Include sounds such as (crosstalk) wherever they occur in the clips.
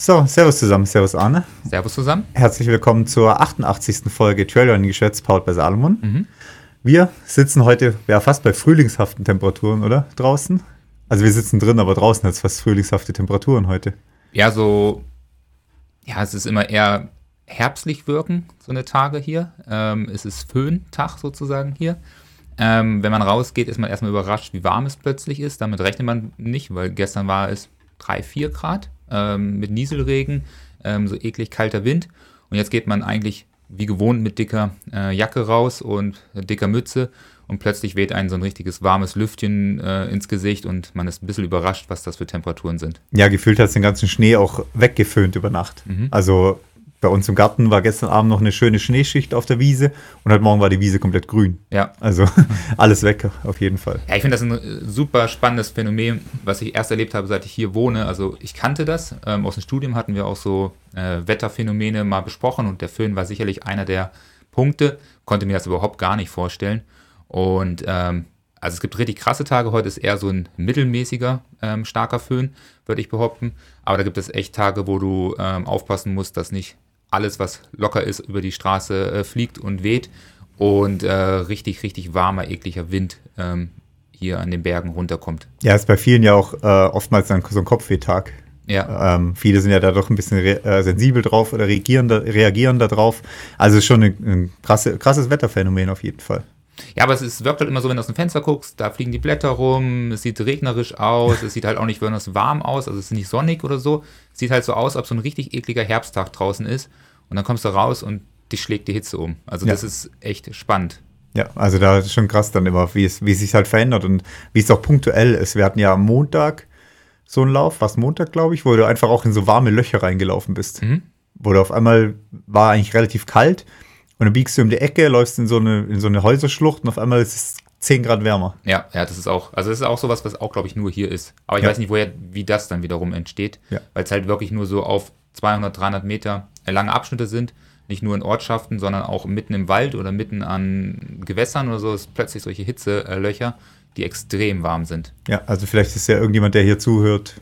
So, Servus zusammen, Servus Arne. Servus zusammen. Herzlich willkommen zur 88. Folge Trailrunning Geschätz, powered bei Salomon. Mhm. Wir sitzen heute ja fast bei frühlingshaften Temperaturen, oder? Draußen. Also wir sitzen drin, aber draußen hat es fast frühlingshafte Temperaturen heute. Ja, so, ja, es ist immer eher herbstlich wirken, so eine Tage hier. Ähm, es ist Föhntag sozusagen hier. Ähm, wenn man rausgeht, ist man erstmal überrascht, wie warm es plötzlich ist. Damit rechnet man nicht, weil gestern war es 3, 4 Grad ähm, mit Nieselregen, ähm, so eklig kalter Wind. Und jetzt geht man eigentlich wie gewohnt mit dicker äh, Jacke raus und dicker Mütze und plötzlich weht einen so ein richtiges warmes Lüftchen äh, ins Gesicht und man ist ein bisschen überrascht, was das für Temperaturen sind. Ja, gefühlt hat es den ganzen Schnee auch weggeföhnt über Nacht. Mhm. Also bei uns im Garten war gestern Abend noch eine schöne Schneeschicht auf der Wiese und heute Morgen war die Wiese komplett grün. Ja. Also (laughs) alles weg auf jeden Fall. Ja, ich finde das ein äh, super spannendes Phänomen, was ich erst erlebt habe, seit ich hier wohne. Also ich kannte das. Ähm, aus dem Studium hatten wir auch so äh, Wetterphänomene mal besprochen und der Föhn war sicherlich einer der Punkte. Konnte mir das überhaupt gar nicht vorstellen. Und ähm, also es gibt richtig krasse Tage. Heute ist eher so ein mittelmäßiger ähm, starker Föhn, würde ich behaupten. Aber da gibt es echt Tage, wo du ähm, aufpassen musst, dass nicht alles, was locker ist, über die Straße äh, fliegt und weht und äh, richtig, richtig warmer, ekliger Wind ähm, hier an den Bergen runterkommt. Ja, ist bei vielen ja auch äh, oftmals dann so ein Kopfwehtag. Ja. Ähm, viele sind ja da doch ein bisschen äh, sensibel drauf oder reagieren, da, reagieren darauf. Also schon ein, ein krasse, krasses Wetterphänomen auf jeden Fall. Ja, aber es ist, wirkt halt immer so, wenn du aus dem Fenster guckst, da fliegen die Blätter rum, es sieht regnerisch aus, es sieht halt auch nicht besonders warm aus, also es ist nicht sonnig oder so. Es sieht halt so aus, ob so ein richtig ekliger Herbsttag draußen ist. Und dann kommst du raus und dich schlägt die Hitze um. Also ja. das ist echt spannend. Ja, also da ist schon krass dann immer, wie es, wie es sich halt verändert und wie es auch punktuell ist. Wir hatten ja am Montag so einen Lauf, was Montag, glaube ich, wo du einfach auch in so warme Löcher reingelaufen bist. Mhm. Wo du auf einmal war eigentlich relativ kalt und dann biegst du um die Ecke, läufst in so eine, in so eine Häuserschlucht und auf einmal ist es 10 Grad wärmer. Ja, ja, das ist auch, also das ist auch sowas, was auch, glaube ich, nur hier ist. Aber ich ja. weiß nicht, woher, wie das dann wiederum entsteht, ja. weil es halt wirklich nur so auf 200, 300 Meter lange Abschnitte sind. Nicht nur in Ortschaften, sondern auch mitten im Wald oder mitten an Gewässern oder so, ist plötzlich solche Hitzelöcher, die extrem warm sind. Ja, also vielleicht ist ja irgendjemand, der hier zuhört,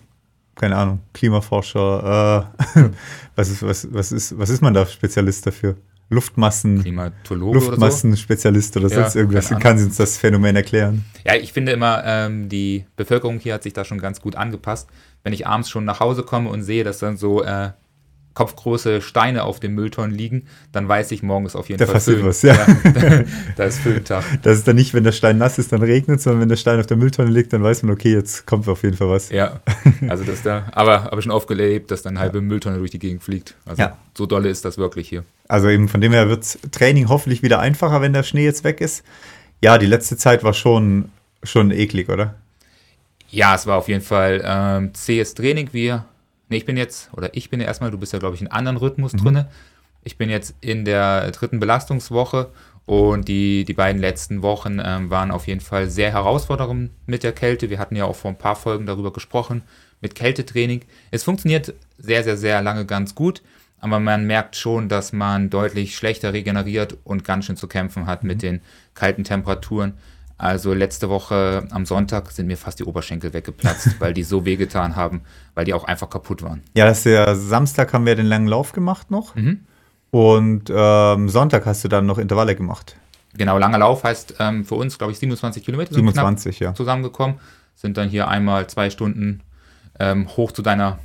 keine Ahnung, Klimaforscher, äh, (laughs) was, ist, was, was, ist, was ist man da Spezialist dafür? Luftmassen, Luftmassenspezialist oder, so. oder sonst ja, irgendwas. Kann sie uns das Phänomen erklären? Ja, ich finde immer, ähm, die Bevölkerung hier hat sich da schon ganz gut angepasst. Wenn ich abends schon nach Hause komme und sehe, dass dann so äh, kopfgroße Steine auf dem Mülltonnen liegen, dann weiß ich, morgen ist auf jeden da Fall passiert was, ja. ja (laughs) (laughs) da ist Föhntag. Das ist dann nicht, wenn der Stein nass ist, dann regnet, sondern wenn der Stein auf der Mülltonne liegt, dann weiß man, okay, jetzt kommt auf jeden Fall was. Ja, also das da, aber habe schon oft gelebt, dass dann eine halbe ja. Mülltonne durch die Gegend fliegt. Also ja. so dolle ist das wirklich hier. Also eben von dem her wird Training hoffentlich wieder einfacher, wenn der Schnee jetzt weg ist. Ja, die letzte Zeit war schon, schon eklig, oder? Ja, es war auf jeden Fall ähm, zähes Training. Wir Nee, ich bin jetzt, oder ich bin ja erstmal, du bist ja, glaube ich, in einem anderen Rhythmus mhm. drin. Ich bin jetzt in der dritten Belastungswoche und die, die beiden letzten Wochen ähm, waren auf jeden Fall sehr herausfordernd mit der Kälte. Wir hatten ja auch vor ein paar Folgen darüber gesprochen, mit Kältetraining. Es funktioniert sehr, sehr, sehr lange ganz gut, aber man merkt schon, dass man deutlich schlechter regeneriert und ganz schön zu kämpfen hat mhm. mit den kalten Temperaturen. Also letzte Woche am Sonntag sind mir fast die Oberschenkel weggeplatzt, (laughs) weil die so wehgetan haben, weil die auch einfach kaputt waren. Ja, das ist ja Samstag haben wir den langen Lauf gemacht noch. Mhm. Und ähm, Sonntag hast du dann noch Intervalle gemacht. Genau, langer Lauf heißt ähm, für uns, glaube ich, 27 Kilometer 27, ja. zusammengekommen. Sind dann hier einmal zwei Stunden ähm, hoch zu deiner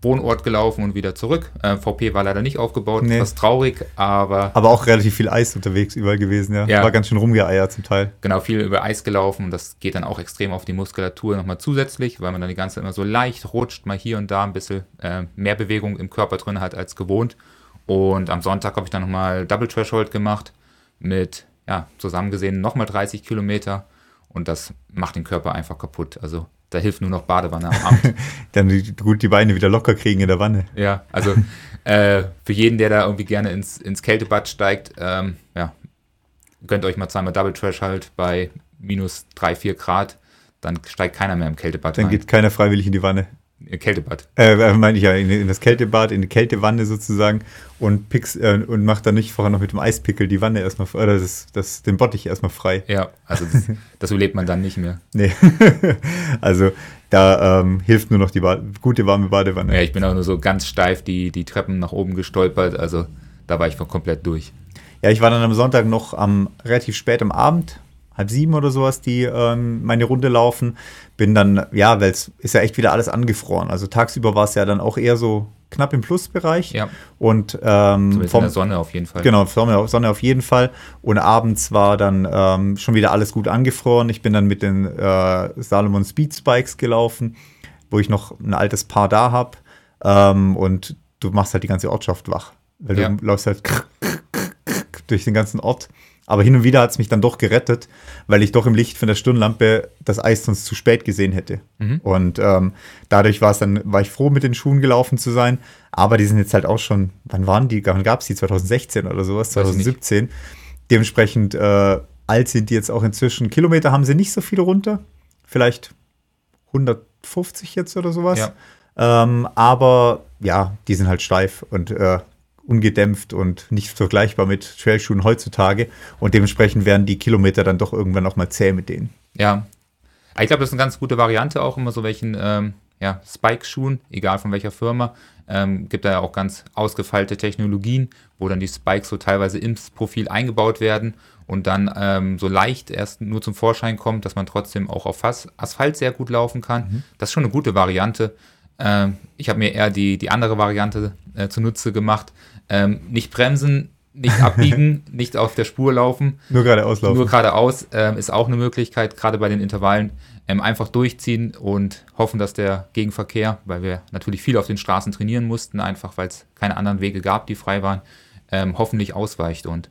Wohnort gelaufen und wieder zurück. Äh, VP war leider nicht aufgebaut, nee. etwas traurig, aber. Aber auch relativ viel Eis unterwegs überall gewesen, ja. ja. War ganz schön rumgeeiert zum Teil. Genau, viel über Eis gelaufen und das geht dann auch extrem auf die Muskulatur nochmal zusätzlich, weil man dann die ganze Zeit immer so leicht rutscht, mal hier und da ein bisschen äh, mehr Bewegung im Körper drin hat als gewohnt. Und am Sonntag habe ich dann nochmal Double Threshold gemacht mit, ja, zusammen gesehen nochmal 30 Kilometer und das macht den Körper einfach kaputt. Also da hilft nur noch Badewanne am Abend. (laughs) Dann gut die Beine wieder locker kriegen in der Wanne. Ja, also (laughs) äh, für jeden, der da irgendwie gerne ins, ins Kältebad steigt, ähm, ja, gönnt euch mal zweimal Double Trash halt bei minus 3, 4 Grad. Dann steigt keiner mehr im Kältebad Dann rein. geht keiner freiwillig in die Wanne. Kältebad. Äh, äh, meine ich ja, in, das Kältebad, in die Kältewanne sozusagen und, picks, äh, und macht dann nicht vorher noch mit dem Eispickel die Wanne erstmal, oder das, das, den Bottich erstmal frei. Ja, also das, (laughs) das überlebt man dann nicht mehr. Nee. (laughs) also, Da ähm, hilft nur noch die ba gute warme Badewanne. Ja, ich bin auch nur so ganz steif die, die Treppen nach oben gestolpert. Also da war ich komplett durch. Ja, ich war dann am Sonntag noch am relativ spät am Abend, halb sieben oder sowas, die ähm, meine Runde laufen. Bin dann, ja, weil es ist ja echt wieder alles angefroren. Also tagsüber war es ja dann auch eher so knapp im Plusbereich. Ja. Und ähm, Vom, der Sonne auf jeden Fall. Genau, Sonne, Sonne auf jeden Fall. Und abends war dann ähm, schon wieder alles gut angefroren. Ich bin dann mit den äh, Salomon Speed Spikes gelaufen, wo ich noch ein altes Paar da habe. Ähm, und du machst halt die ganze Ortschaft wach. Weil Ja. du läufst halt (laughs) durch den ganzen Ort. Aber hin und wieder hat es mich dann doch gerettet, weil ich doch im Licht von der Stirnlampe das Eis sonst zu spät gesehen hätte. Mhm. Und ähm, dadurch war es dann, war ich froh, mit den Schuhen gelaufen zu sein. Aber die sind jetzt halt auch schon, wann waren die? Wann gab es die? 2016 oder sowas? Weiß ich nicht. 2017. Dementsprechend äh, alt sind die jetzt auch inzwischen. Kilometer haben sie nicht so viele runter. Vielleicht 150 jetzt oder sowas. Ja. Ähm, aber ja, die sind halt steif und äh, ungedämpft und nicht vergleichbar mit Trailschuhen heutzutage. Und dementsprechend werden die Kilometer dann doch irgendwann auch mal zäh mit denen. Ja. Ich glaube, das ist eine ganz gute Variante auch immer so welchen ähm, ja, Spike-Schuhen, egal von welcher Firma. Ähm, gibt da ja auch ganz ausgefeilte Technologien, wo dann die Spikes so teilweise ins Profil eingebaut werden und dann ähm, so leicht erst nur zum Vorschein kommt, dass man trotzdem auch auf As Asphalt sehr gut laufen kann. Das ist schon eine gute Variante. Ähm, ich habe mir eher die, die andere Variante äh, zunutze gemacht. Ähm, nicht bremsen, nicht (laughs) abbiegen, nicht auf der Spur laufen. Nur gerade auslaufen. Nur geradeaus ähm, ist auch eine Möglichkeit, gerade bei den Intervallen. Ähm, einfach durchziehen und hoffen, dass der Gegenverkehr, weil wir natürlich viel auf den Straßen trainieren mussten, einfach weil es keine anderen Wege gab, die frei waren, ähm, hoffentlich ausweicht. Und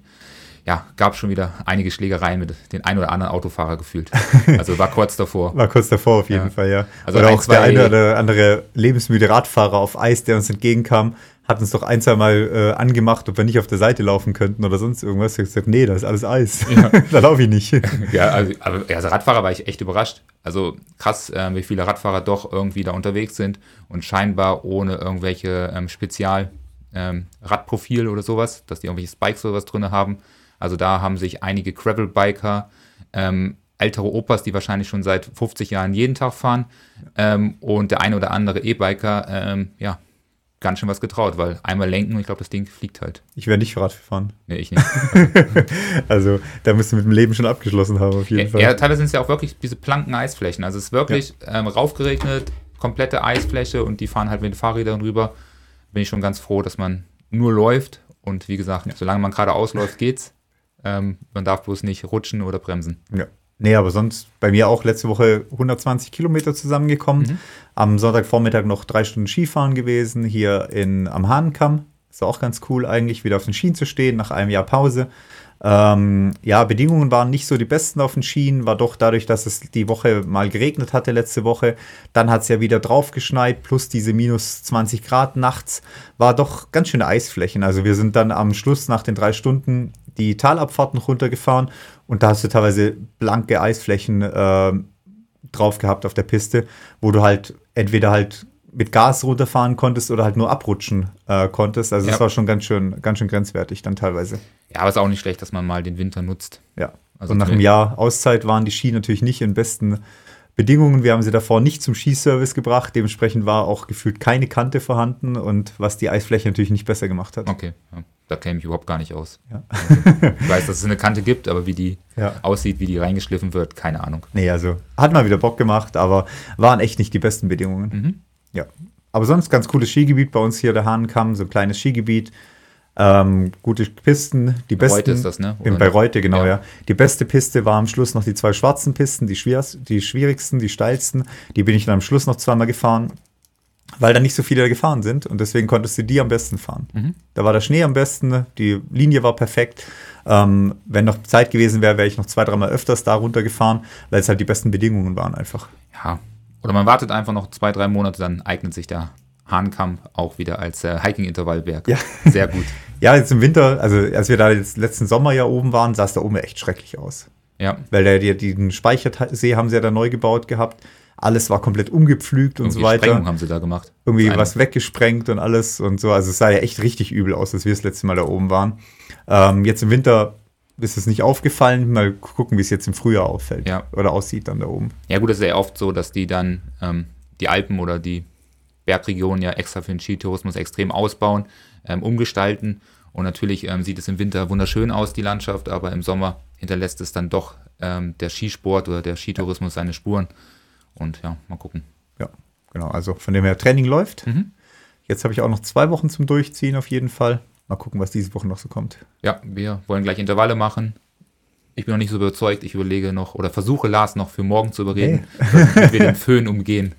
ja, gab schon wieder einige Schlägereien mit den ein oder anderen Autofahrer gefühlt. (laughs) Also war kurz davor. War kurz davor auf jeden Ja. Fall, ja. Also oder ein, auch der eine oder andere lebensmüde Radfahrer auf Eis, der uns entgegenkam, hat uns doch ein, zwei Mal äh, angemacht, ob wir nicht auf der Seite laufen könnten oder sonst irgendwas. Ich hab gesagt, nee, da ist alles Eis. (laughs) da laufe ich nicht. (laughs) Ja, also, aber ja, als Radfahrer war ich echt überrascht. Also krass, äh, wie viele Radfahrer doch irgendwie da unterwegs sind und scheinbar ohne irgendwelche ähm, Spezial ähm, Radprofil oder sowas, dass die irgendwelche Spikes oder was drin haben. Also da haben sich einige Gravel-Biker, ähm, ältere Opas, die wahrscheinlich schon seit 50 Jahren jeden Tag fahren ähm, und der eine oder andere E-Biker, ähm, ja, ganz schön was getraut, weil einmal lenken und ich glaube, das Ding fliegt halt. Ich werde nicht Rad fahren. Nee, ich nicht. (laughs) Also da musst du mit dem Leben schon abgeschlossen haben, auf jeden Ja, Fall. ja, teilweise sind es ja auch wirklich diese planken Eisflächen. Also es ist wirklich ähm, raufgeregnet, komplette Eisfläche und die fahren halt mit den Fahrrädern rüber. Bin ich schon ganz froh, dass man nur läuft und wie gesagt, solange man gerade ausläuft, geht's. Ähm, man darf bloß nicht rutschen oder bremsen. Ja. Nee, aber sonst bei mir auch letzte Woche 120 Kilometer zusammengekommen. Am Sonntagvormittag noch drei Stunden Skifahren gewesen, hier in, am Hahnenkamm. Ist auch ganz cool eigentlich, wieder auf den Schienen zu stehen nach einem Jahr Pause. Ähm, ja, Bedingungen waren nicht so die besten auf den Schienen, war doch dadurch, dass es die Woche mal geregnet hatte letzte Woche. Dann hat es ja wieder drauf geschneit, plus diese minus 20 Grad nachts, war doch ganz schöne Eisflächen. Also wir sind dann am Schluss nach den drei Stunden die Talabfahrten runtergefahren und da hast du teilweise blanke Eisflächen äh, drauf gehabt auf der Piste, wo du halt entweder halt mit Gas runterfahren konntest oder halt nur abrutschen äh, konntest. Also Ja. das war schon ganz schön, ganz schön grenzwertig dann teilweise. Ja, aber ist auch nicht schlecht, dass man mal den Winter nutzt. Ja. Also und nach einem. Jahr Auszeit waren die Ski natürlich nicht in besten Bedingungen. Wir haben sie davor nicht zum Skiservice gebracht. Dementsprechend war auch gefühlt keine Kante vorhanden und was die Eisfläche natürlich nicht besser gemacht hat. Okay, ja, da kenne ich überhaupt gar nicht aus. Ja. Ich weiß, dass es eine Kante gibt, aber wie die Ja. aussieht, wie die reingeschliffen wird, keine Ahnung. Nee, also hat mal wieder Bock gemacht, aber waren echt nicht die besten Bedingungen. Mhm. Ja. Aber sonst ganz cooles Skigebiet bei uns hier, der Hahnenkamm, so ein kleines Skigebiet. Ähm, gute Pisten, die besten. Reute ist das, ne? In, Oder bei nicht? Reute, genau, ja. Ja. Die beste Piste war am Schluss noch die zwei schwarzen Pisten, die, schwierst, die schwierigsten, die steilsten. Die bin ich dann am Schluss noch zweimal gefahren, weil da nicht so viele da gefahren sind und deswegen konntest du die am besten fahren. Mhm. Da war der Schnee am besten, die Linie war perfekt. Ähm, wenn noch Zeit gewesen wäre, wäre ich noch zwei, dreimal öfters da runtergefahren, weil es halt die besten Bedingungen waren einfach. Ja. Oder man wartet einfach noch zwei, drei Monate, dann eignet sich der Hahnkamm auch wieder als äh, Hiking-Intervallberg. Ja. Sehr gut. (laughs) Ja, jetzt im Winter, also als wir da jetzt letzten Sommer ja oben waren, sah es da oben echt schrecklich aus. Ja. Weil der, die, den Speichersee haben sie ja da neu gebaut gehabt. Alles war komplett umgepflügt und so weiter. Sprengung haben sie da gemacht. Irgendwie was weggesprengt und alles und so. Also es sah ja echt richtig übel aus, als wir das letzte Mal da oben waren. Ähm, jetzt im Winter ist es nicht aufgefallen. Mal gucken, wie es jetzt im Frühjahr auffällt Ja. oder aussieht dann da oben. Ja, gut, es ist ja oft so, dass die dann ähm, die Alpen oder die Bergregionen ja extra für den Skitourismus extrem ausbauen, ähm, umgestalten. Und natürlich ähm, sieht es im Winter wunderschön aus, die Landschaft, aber im Sommer hinterlässt es dann doch ähm, der Skisport oder der Skitourismus seine Spuren. Und ja, mal gucken. Ja, genau. Also von dem her Training läuft. Mhm. Jetzt habe ich auch noch zwei Wochen zum Durchziehen auf jeden Fall. Mal gucken, was diese Woche noch so kommt. Ja, wir wollen gleich Intervalle machen. Ich bin noch nicht so überzeugt. Ich überlege noch oder versuche Lars noch für morgen zu überreden, damit (laughs) wir den (laughs) Föhn umgehen.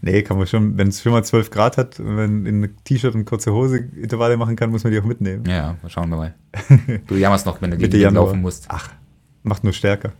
Nee, kann man schon, wenn es schon mal 12 Grad hat, wenn in ein T-Shirt und kurze Hose Intervalle machen kann, muss man die auch mitnehmen. Ja, schauen wir mal. (laughs) Du jammerst noch, wenn du gegen laufen musst. Ach, macht nur stärker.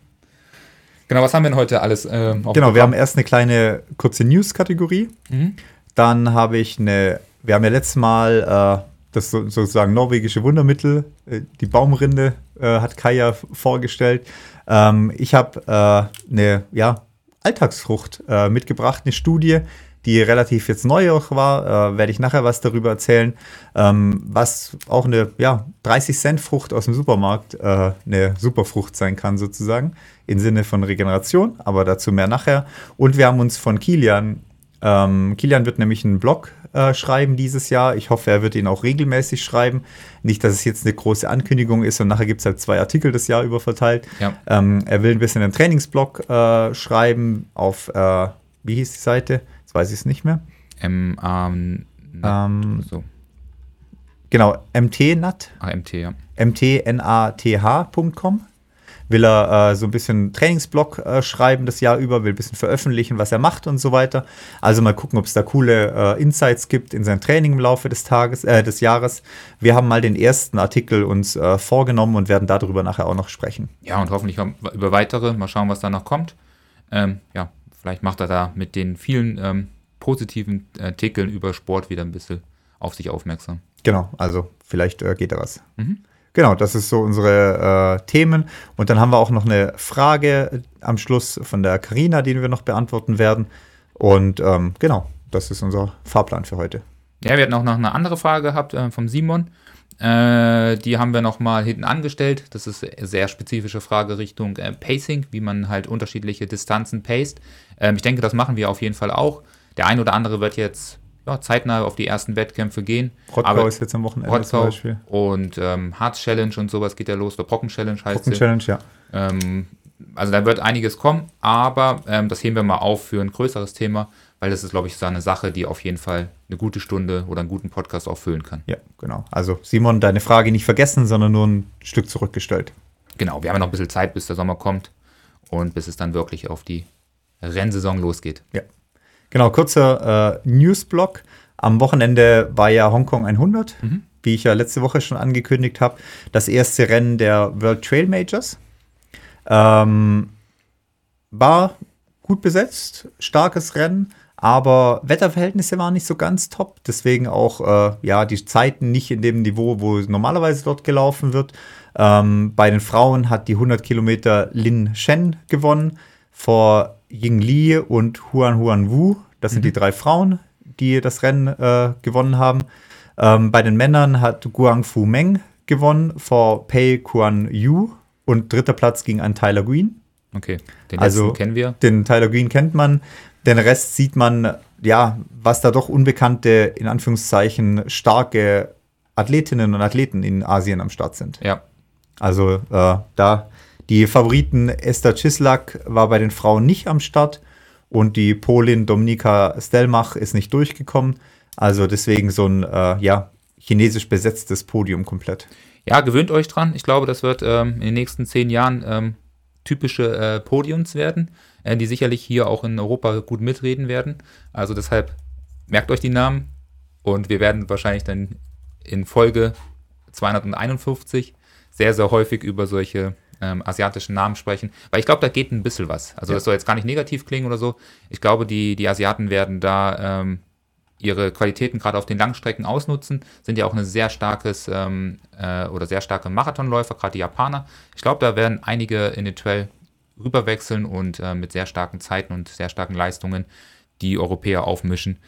Genau, was haben wir denn heute alles? auf Genau, wir haben erst eine kleine kurze News-Kategorie. Mhm. Dann habe ich eine, wir haben ja letztes Mal äh, das so, sozusagen norwegische Wundermittel, äh, die Baumrinde äh, hat Kaya vorgestellt. Ähm, ich habe äh, eine ja, Alltagsfrucht äh, mitgebracht, eine Studie, die relativ jetzt neu auch war, äh, werde ich nachher was darüber erzählen, ähm, was auch eine ja, 30 Cent Frucht aus dem Supermarkt äh, eine Superfrucht sein kann sozusagen, im Sinne von Regeneration, aber dazu mehr nachher. Und wir haben uns von Kilian, ähm, Kilian wird nämlich einen Blog äh, schreiben dieses Jahr. Ich hoffe, er wird ihn auch regelmäßig schreiben. Nicht, dass es jetzt eine große Ankündigung ist und nachher gibt es halt zwei Artikel das Jahr über verteilt. Ja. Ähm, er will ein bisschen einen Trainingsblog äh, schreiben auf, äh, wie hieß die Seite? Jetzt weiß ich es nicht mehr. M, ähm, Ähm, so, genau, mtnat, AMT, ja. mtnath.com. Will er äh, so ein bisschen Trainingsblog äh, schreiben das Jahr über, will ein bisschen veröffentlichen, was er macht und so weiter. Also mal gucken, ob es da coole äh, Insights gibt in sein Training im Laufe des Tages, äh, des Jahres. Wir haben mal den ersten Artikel uns äh, vorgenommen und werden darüber nachher auch noch sprechen. Ja, und hoffentlich über weitere. Mal schauen, was da noch kommt. Ähm, ja, vielleicht macht er da mit den vielen ähm, positiven Artikeln über Sport wieder ein bisschen auf sich aufmerksam. Genau, also vielleicht äh, geht da was. Mhm. Genau, das ist so unsere äh, Themen. Und dann haben wir auch noch eine Frage am Schluss von der Karina, die wir noch beantworten werden. Und ähm, genau, das ist unser Fahrplan für heute. Ja, wir hatten auch noch eine andere Frage gehabt äh, vom Simon. Äh, die haben wir nochmal hinten angestellt. Das ist eine sehr spezifische Frage Richtung äh, Pacing, wie man halt unterschiedliche Distanzen paced. Ähm, ich denke, das machen wir auf jeden Fall auch. Der ein oder andere wird jetzt ja, zeitnah auf die ersten Wettkämpfe gehen. Rottgau Aber- ist jetzt am Wochenende zum Rottgau Beispiel. und ähm, Harz Challenge und sowas geht ja los. Oder Brocken Challenge heißt Brocken. Challenge, ja. Ähm, also da wird einiges kommen, aber ähm, das heben wir mal auf für ein größeres Thema, weil das ist, glaube ich, so eine Sache, die auf jeden Fall eine gute Stunde oder einen guten Podcast auch füllen kann. Ja, genau. Also Simon, deine Frage nicht vergessen, sondern nur ein Stück zurückgestellt. Genau, wir haben ja noch ein bisschen Zeit, bis der Sommer kommt und bis es dann wirklich auf die Rennsaison losgeht. Ja. Genau, kurzer äh, Newsblock. Am Wochenende war ja Hongkong 100, wie ich ja letzte Woche schon angekündigt habe. Das erste Rennen der World Trail Majors. Ähm, war gut besetzt, starkes Rennen, aber Wetterverhältnisse waren nicht so ganz top. Deswegen auch äh, ja, die Zeiten nicht in dem Niveau, wo normalerweise dort gelaufen wird. Ähm, bei den Frauen hat die 100 Kilometer Lin Shen gewonnen vor Ying Li und Huan Huan Wu. Das sind die drei Frauen, die das Rennen äh, gewonnen haben. Ähm, bei den Männern hat Guang Fu Meng gewonnen vor Pei Kuan Yu und dritter Platz ging an Tyler Green. Okay, den Also- kennen wir. Den Tyler Green kennt man. Den Rest sieht man, ja, was da doch unbekannte, in Anführungszeichen, starke Athletinnen und Athleten in Asien am Start sind. Ja, Also äh, da die Favoriten Esther Cislak war bei den Frauen nicht am Start und die Polin Dominika Stelmach ist nicht durchgekommen. Also deswegen so ein äh, ja, chinesisch besetztes Podium komplett. Ja, gewöhnt euch dran. Ich glaube, das wird ähm, in den nächsten zehn Jahren ähm, typische äh, Podiums werden, äh, die sicherlich hier auch in Europa gut mitreden werden. Also deshalb merkt euch die Namen und wir werden wahrscheinlich dann in Folge 251 sehr, sehr häufig über solche ähm, asiatischen Namen sprechen, weil ich glaube, da geht ein bisschen was. Also Ja. das soll jetzt gar nicht negativ klingen oder so. Ich glaube, die, die Asiaten werden da ähm, ihre Qualitäten gerade auf den Langstrecken ausnutzen, sind ja auch ein sehr starkes ähm, äh, oder sehr starke Marathonläufer, gerade die Japaner. Ich glaube, da werden einige in den Trail rüberwechseln und äh, mit sehr starken Zeiten und sehr starken Leistungen die Europäer aufmischen.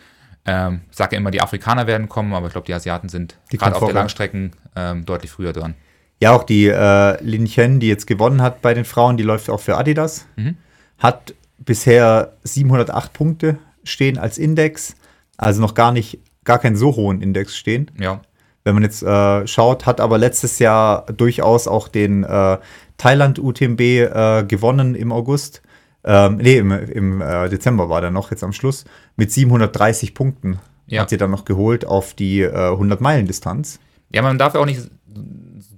Ähm, ich sage ja immer, die Afrikaner werden kommen, aber ich glaube, die Asiaten sind gerade auf der. Langstrecken ähm, deutlich früher dran. Ja, auch die äh, Lin Chen, die jetzt gewonnen hat bei den Frauen, die läuft auch für Adidas. Mhm. Hat bisher 708 Punkte stehen als Index. Also noch gar nicht, gar keinen so hohen Index stehen. Ja. Wenn man jetzt äh, schaut, hat aber letztes Jahr durchaus auch den äh, Thailand UTMB äh, gewonnen im August. Ähm, nee, im, im äh, Dezember war der noch jetzt am Schluss. Mit 730 Punkten Ja. hat sie dann noch geholt auf die äh, 100-Meilen-Distanz. Ja, man darf ja auch nicht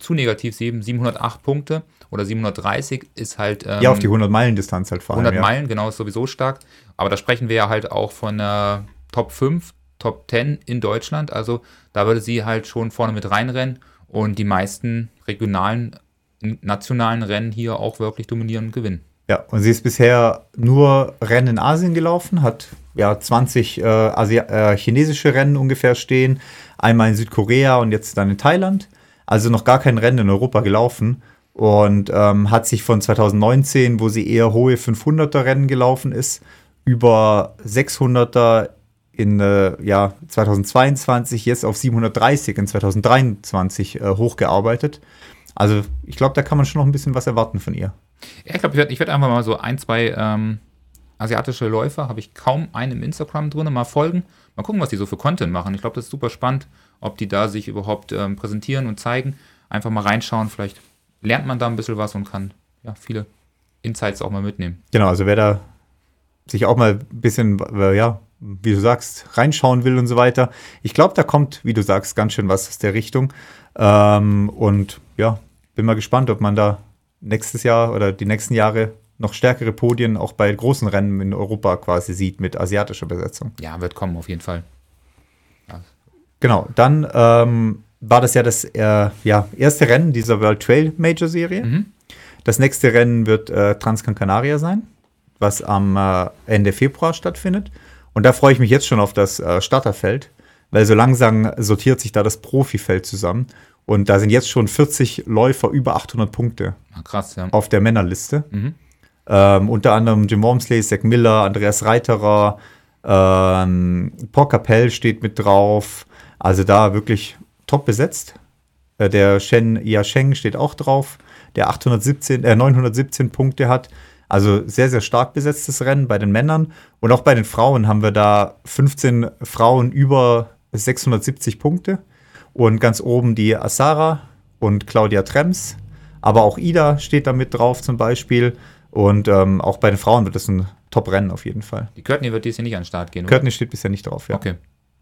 zu negativ sehen. 708 Punkte oder 730 ist halt. Ähm, ja, auf die 100-Meilen-Distanz halt vor allem. 100 ja. Meilen, genau, ist sowieso stark. Aber da sprechen wir ja halt auch von der Top 5, Top 10 in Deutschland. Also da würde sie halt schon vorne mit reinrennen und die meisten regionalen, nationalen Rennen hier auch wirklich dominieren und gewinnen. Ja, und sie ist bisher nur Rennen in Asien gelaufen, hat ja 20 äh, Asi äh, chinesische Rennen ungefähr stehen, einmal in Südkorea und jetzt dann in Thailand. Also noch gar kein Rennen in Europa gelaufen und ähm, hat sich von 2019, wo sie eher hohe 500er Rennen gelaufen ist, über 600er in äh, ja, 2022 jetzt auf 730 in 2023 äh, hochgearbeitet. Also ich glaube, da kann man schon noch ein bisschen was erwarten von ihr. Ja, ich glaube, ich werde werd einfach mal so ein, zwei ähm, asiatische Läufer, habe ich kaum einen im Instagram drin, mal folgen. Mal gucken, was die so für Content machen. Ich glaube, das ist super spannend, ob die da sich überhaupt ähm, präsentieren und zeigen. Einfach mal reinschauen, vielleicht lernt man da ein bisschen was und kann ja viele Insights auch mal mitnehmen. Genau, also wer da sich auch mal ein bisschen, äh, ja, wie du sagst, reinschauen will und so weiter. Ich glaube, da kommt, wie du sagst, ganz schön was aus der Richtung. Ähm, und ja, bin mal gespannt, ob man da nächstes Jahr oder die nächsten Jahre noch stärkere Podien auch bei großen Rennen in Europa quasi sieht mit asiatischer Besetzung. Ja, wird kommen auf jeden Fall. Genau, dann ähm, war das ja das äh, ja, erste Rennen dieser World Trail Major Serie. Mhm. Das nächste Rennen wird äh, Transcan Canaria sein, was am äh, Ende Februar stattfindet. Und da freue ich mich jetzt schon auf das äh, Starterfeld, weil so langsam sortiert sich da das Profifeld zusammen. Und da sind jetzt schon 40 Läufer über 800 Punkte Ah, krass, ja. auf der Männerliste. Mhm. Ähm, unter anderem Jim Wormsley, Zach Miller, Andreas Reiterer, ähm, Paul Capell steht mit drauf. Also da wirklich top besetzt. Äh, der Shen Yasheng steht auch drauf, der 817, äh, 917 Punkte hat. Also sehr, sehr stark besetztes Rennen bei den Männern. Und auch bei den Frauen haben wir da 15 Frauen über 670 Punkte. Und ganz oben die Asara und Claudia Trems. Aber auch Ida steht da mit drauf zum Beispiel. Und ähm, auch bei den Frauen wird das ein Top-Rennen auf jeden Fall. Die Courtney wird dies hier nicht an den Start gehen, oder? Courtney steht bisher nicht drauf, ja. Okay.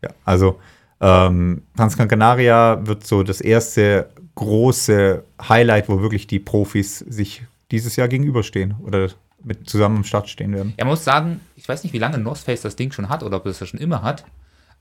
ja also ähm, Transcan Canaria wird so das erste große Highlight, wo wirklich die Profis sich dieses Jahr gegenüberstehen oder mit zusammen am Start stehen werden. Er muss sagen, ich weiß nicht, wie lange North Face das Ding schon hat oder ob es das schon immer hat.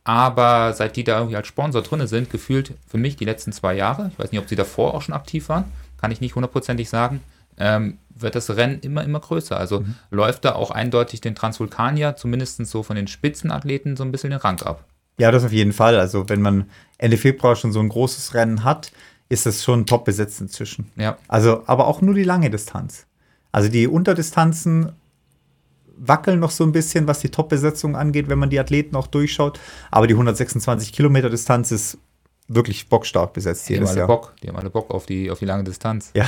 Aber seit die da irgendwie als Sponsor drin sind, gefühlt für mich die letzten zwei Jahre, ich weiß nicht, ob sie davor auch schon aktiv waren, kann ich nicht hundertprozentig sagen, ähm, wird das Rennen immer, immer größer. Also läuft da auch eindeutig den Transvulkanier, zumindest so von den Spitzenathleten, so ein bisschen den Rang ab. Ja, das auf jeden Fall. Also wenn man Ende Februar schon so ein großes Rennen hat, ist das schon top besetzt inzwischen. Ja. Also, aber auch nur die lange Distanz. Also die Unterdistanzen wackeln noch so ein bisschen, was die Top-Besetzung angeht, wenn man die Athleten auch durchschaut. Aber die 126 Kilometer Distanz ist wirklich bockstark besetzt Die haben jedes alle Jahr. Bock, die haben alle Bock auf die, auf die lange Distanz. Ja,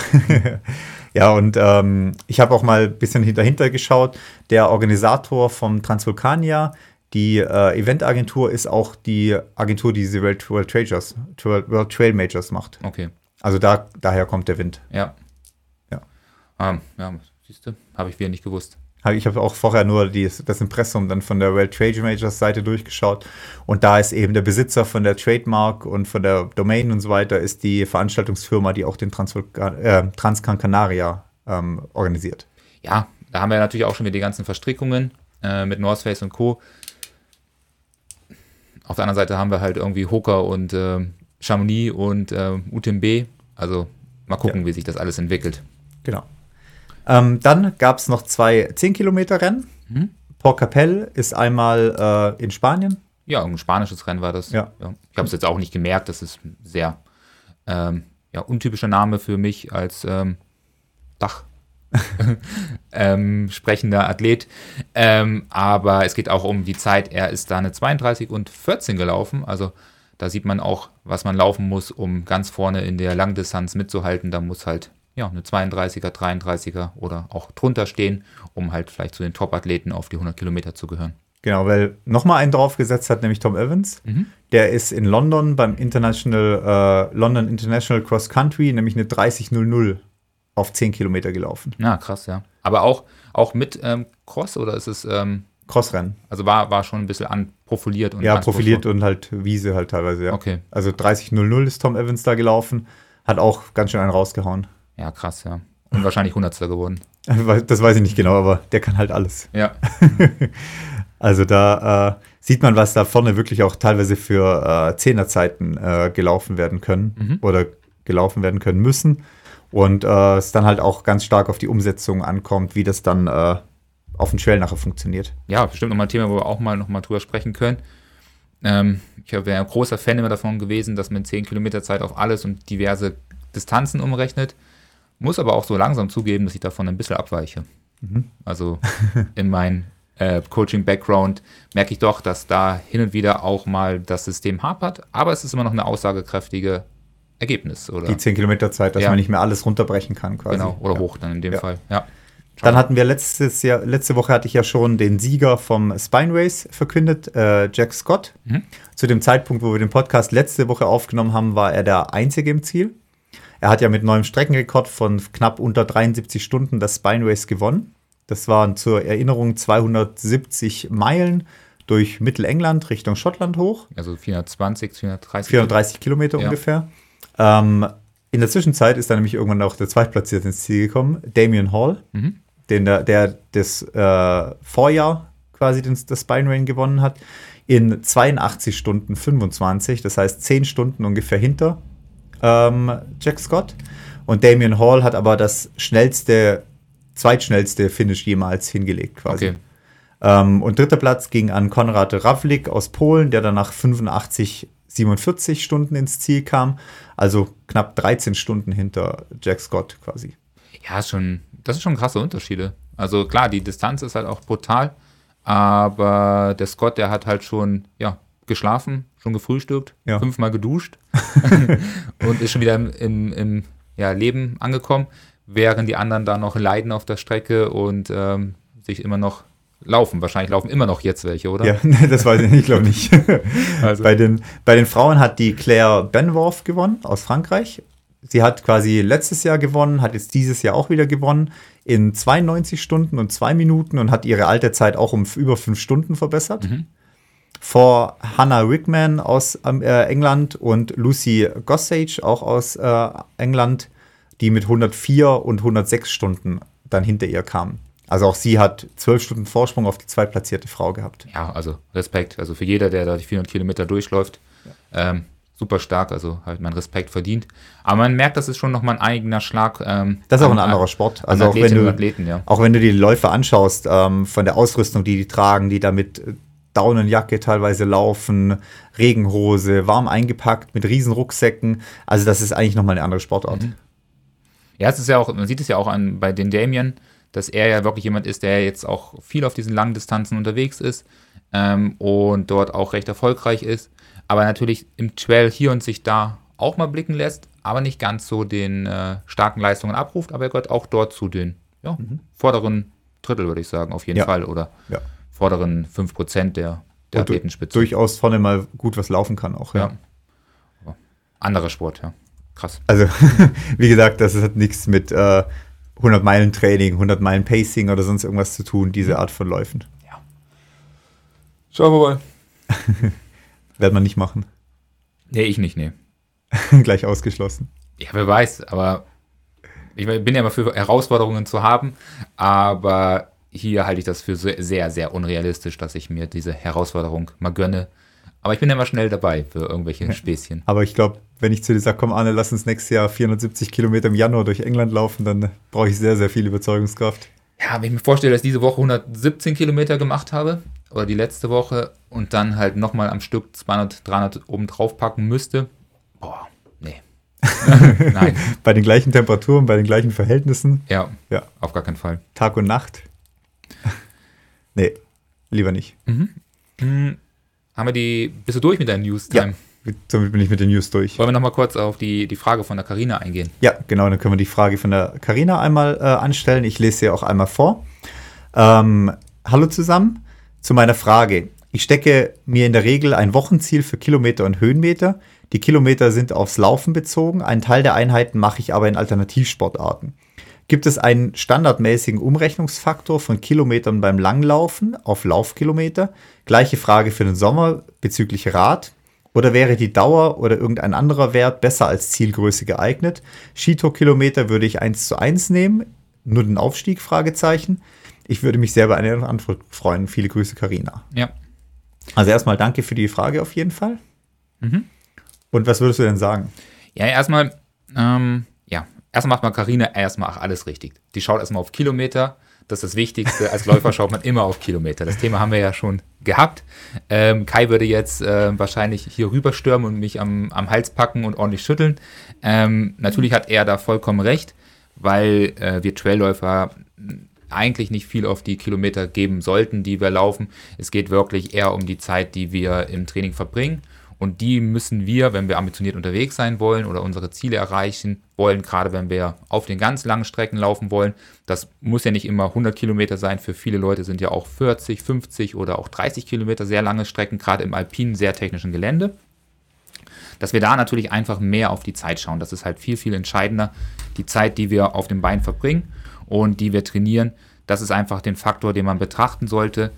(laughs) ja und ähm, ich habe auch mal ein bisschen dahinter geschaut. Der Organisator vom Transvulkania, die äh, Eventagentur, ist auch die Agentur, die diese World, World, Trailers, World Trail Majors macht. Okay, Also da, daher kommt der Wind. ja. Ja. Ähm, ja, siehst du, habe ich wieder nicht gewusst. Ich habe auch vorher nur die, das Impressum dann von der World Trade Majors Seite durchgeschaut. Und da ist eben der Besitzer von der Trademark und von der Domain und so weiter, ist die Veranstaltungsfirma, die auch den Transvulkan, äh, Transcan Canaria ähm, organisiert. Ja, da haben wir natürlich auch schon wieder die ganzen Verstrickungen äh, mit North Face und Co. Auf der anderen Seite haben wir halt irgendwie Hooker und äh, Chamonix und äh, UTMB. Also mal gucken, wie sich das alles entwickelt. Genau. Ähm, dann gab es noch zwei 10-Kilometer-Rennen. Mhm. Port Capel ist einmal äh, in Spanien. Ja, ein spanisches Rennen war das. Ja. Ich habe es jetzt auch nicht gemerkt. Das ist ein sehr ähm, ja, untypischer Name für mich als ähm, Dach. (laughs) ähm, sprechender Athlet. Ähm, aber es geht auch um die Zeit. Er ist da eine 32 und 14 gelaufen. Also da sieht man auch, was man laufen muss, um ganz vorne in der Langdistanz mitzuhalten. Da muss halt ja, eine 32er, 33er oder auch drunter stehen, um halt vielleicht zu den Top-Athleten auf die 100 Kilometer zu gehören. Genau, weil nochmal einen draufgesetzt hat, nämlich Tom Evans. Mhm. Der ist in London beim International, äh, London International Cross Country, nämlich eine 30.00 auf 10 Kilometer gelaufen. Ja, krass, ja. Aber auch, auch mit ähm, Cross oder ist es. Ähm, Crossrennen. Also war, war schon ein bisschen an, profiliert und Ja, profiliert und halt Wiese halt teilweise, ja. Okay. Also 30.00 ist Tom Evans da gelaufen, hat auch ganz schön einen rausgehauen. Ja, krass, ja. Und wahrscheinlich Hundertster geworden. (laughs) Das weiß ich nicht genau, aber der kann halt alles. Ja. (laughs) also da äh, sieht man, was da vorne wirklich auch teilweise für äh, Zehnerzeiten äh, gelaufen werden können mhm. oder gelaufen werden können müssen. Und äh, es dann halt auch ganz stark auf die Umsetzung ankommt, wie das dann äh, auf dem Trail nachher funktioniert. Ja, bestimmt nochmal ein Thema, wo wir auch mal nochmal drüber sprechen können. Ähm, ich wäre ein großer Fan immer davon gewesen, dass man 10 Kilometer Zeit auf alles und diverse Distanzen umrechnet. Muss aber auch so langsam zugeben, dass ich davon ein bisschen abweiche. Mhm. Also (laughs) in meinem äh, Coaching-Background merke ich doch, dass da hin und wieder auch mal das System hapert, aber es ist immer noch eine aussagekräftige Ergebnis. Oder? Die 10 Kilometer Zeit, dass ja. man nicht mehr alles runterbrechen kann quasi. Genau, oder ja. hoch dann in dem ja. Fall, ja. Dann hatten wir letztes Jahr, letzte Woche hatte ich ja schon den Sieger vom Spine Race verkündet, äh, Jack Scott. Mhm. Zu dem Zeitpunkt, wo wir den Podcast letzte Woche aufgenommen haben, war er der Einzige im Ziel. Er hat ja mit neuem Streckenrekord von knapp unter 73 Stunden das Spine Race gewonnen. Das waren zur Erinnerung 270 Meilen durch Mittelengland Richtung Schottland hoch. Also 420, 430. 430 Kilometer ja. ungefähr. Ähm, in der Zwischenzeit ist dann nämlich irgendwann auch der Zweitplatzierte ins Ziel gekommen, Damien Hall, mhm. den der, der das äh, Vorjahr quasi den, das Spine Rain gewonnen hat, in 82 Stunden 25, das heißt 10 Stunden ungefähr hinter ähm, Jack Scott. Und Damien Hall hat aber das schnellste, zweitschnellste Finish jemals hingelegt quasi. Okay. Ähm, und dritter Platz ging an Konrad Ravlik aus Polen, der dann nach 85, 47 Stunden ins Ziel kam. Also knapp 13 Stunden hinter Jack Scott quasi. Ja, schon, das sind schon krasse Unterschiede. Also klar, die Distanz ist halt auch brutal, aber der Scott, der hat halt schon, ja, geschlafen, schon gefrühstückt, ja. fünfmal geduscht (laughs) und ist schon wieder im, im, im ja, Leben angekommen, während die anderen da noch leiden auf der Strecke und ähm, sich immer noch laufen. Wahrscheinlich laufen immer noch jetzt welche, oder? Ja, (laughs) das weiß ich nicht, glaube nicht. (laughs) also. bei, den, bei den Frauen hat die Claire Benworth gewonnen aus Frankreich. Sie hat quasi letztes Jahr gewonnen, hat jetzt dieses Jahr auch wieder gewonnen in 92 Stunden und zwei Minuten und hat ihre Alterzeit auch um über fünf Stunden verbessert. Mhm vor Hannah Rickman aus äh, England und Lucy Gossage auch aus äh, England, die mit 104 und 106 Stunden dann hinter ihr kamen. Also auch sie hat zwölf Stunden Vorsprung auf die zweitplatzierte Frau gehabt. Ja, also Respekt. Also für jeder, der da die 400 Kilometer durchläuft, ja. ähm, super stark. Also halt man Respekt verdient. Aber man merkt, das ist schon nochmal ein eigener Schlag. Ähm, das ist auch ein anderer Sport. Also auch wenn, du, Athleten, ja. auch wenn du die Läufe anschaust, ähm, von der Ausrüstung, die die tragen, die damit äh, Daunenjacke teilweise laufen, Regenhose, warm eingepackt mit riesen Rucksäcken. Also das ist eigentlich nochmal eine andere Sportart. Mhm. Ja, es ist ja auch, man sieht es ja auch an, bei den Damien, dass er ja wirklich jemand ist, der jetzt auch viel auf diesen langen Distanzen unterwegs ist ähm, und dort auch recht erfolgreich ist. Aber natürlich im Trail hier und sich da auch mal blicken lässt, aber nicht ganz so den äh, starken Leistungen abruft, aber er gehört auch dort zu den ja, mhm. vorderen Drittel, würde ich sagen, auf jeden ja. Fall. Oder ja vorderen 5% der, der Athletenspitze. Durchaus vorne mal gut was laufen kann auch, ja. ja. Anderer Sport, ja. Krass. Also, (laughs) wie gesagt, das hat nichts mit äh, 100 Meilen Training, 100 Meilen Pacing oder sonst irgendwas zu tun, diese Art von Läufen. Ja. Schauen wir mal. (laughs) Wird man nicht machen. Nee, ich nicht, nee. (laughs) Gleich ausgeschlossen. Ja, wer weiß, aber ich bin ja immer für Herausforderungen zu haben, aber hier halte ich das für sehr, sehr unrealistisch, dass ich mir diese Herausforderung mal gönne. Aber ich bin immer schnell dabei für irgendwelche Späßchen. Aber ich glaube, wenn ich zu dir sage, komm Anne, lass uns nächstes Jahr 470 Kilometer im Januar durch England laufen, dann brauche ich sehr, sehr viel Überzeugungskraft. Ja, wenn ich mir vorstelle, dass ich diese Woche 117 Kilometer gemacht habe, oder die letzte Woche, und dann halt nochmal am Stück 200, 300 oben drauf packen müsste, boah, nee. (laughs) Nein. bei den gleichen Temperaturen, bei den gleichen Verhältnissen? Ja, ja, auf gar keinen Fall. Tag und Nacht? (laughs) Nee, lieber nicht. Mhm. Haben wir die, bist du durch mit deinen News-Time? Ja. Somit bin ich mit den News durch. Wollen wir nochmal kurz auf die, die Frage von der Karina eingehen? Ja, genau, dann können wir die Frage von der Karina einmal äh, anstellen. Ich lese sie auch einmal vor. Ähm, hallo zusammen. Zu meiner Frage. Ich stecke mir in der Regel ein Wochenziel für Kilometer und Höhenmeter. Die Kilometer sind aufs Laufen bezogen. Einen Teil der Einheiten mache ich aber in Alternativsportarten. Gibt es einen standardmäßigen Umrechnungsfaktor von Kilometern beim Langlaufen auf Laufkilometer? Gleiche Frage für den Sommer bezüglich Rad. Oder wäre die Dauer oder irgendein anderer Wert besser als Zielgröße geeignet? Skitour-Kilometer würde ich 1 zu 1 nehmen, nur den Aufstieg? Fragezeichen. Ich würde mich sehr über eine Antwort freuen. Viele Grüße, Karina. Ja. Also erstmal danke für die Frage auf jeden Fall. Mhm. Und was würdest du denn sagen? Ja, erstmal, ähm, erstmal macht man Karina erstmal alles richtig. Die schaut erstmal auf Kilometer. Das ist das Wichtigste. Als Läufer schaut man immer auf Kilometer. Das Thema haben wir ja schon gehabt. Ähm, Kai würde jetzt äh, wahrscheinlich hier rüberstürmen und mich am, am Hals packen und ordentlich schütteln. Ähm, natürlich hat er da vollkommen recht, weil äh, wir Trailläufer eigentlich nicht viel auf die Kilometer geben sollten, die wir laufen. Es geht wirklich eher um die Zeit, die wir im Training verbringen. Und die müssen wir, wenn wir ambitioniert unterwegs sein wollen oder unsere Ziele erreichen wollen, gerade wenn wir auf den ganz langen Strecken laufen wollen, das muss ja nicht immer 100 Kilometer sein. Für viele Leute sind ja auch 40, 50 oder auch 30 Kilometer sehr lange Strecken, gerade im alpinen, sehr technischen Gelände. Dass wir da natürlich einfach mehr auf die Zeit schauen. Das ist halt viel, viel entscheidender. Die Zeit, die wir auf dem Bein verbringen und die wir trainieren, das ist einfach den Faktor, den man betrachten sollte.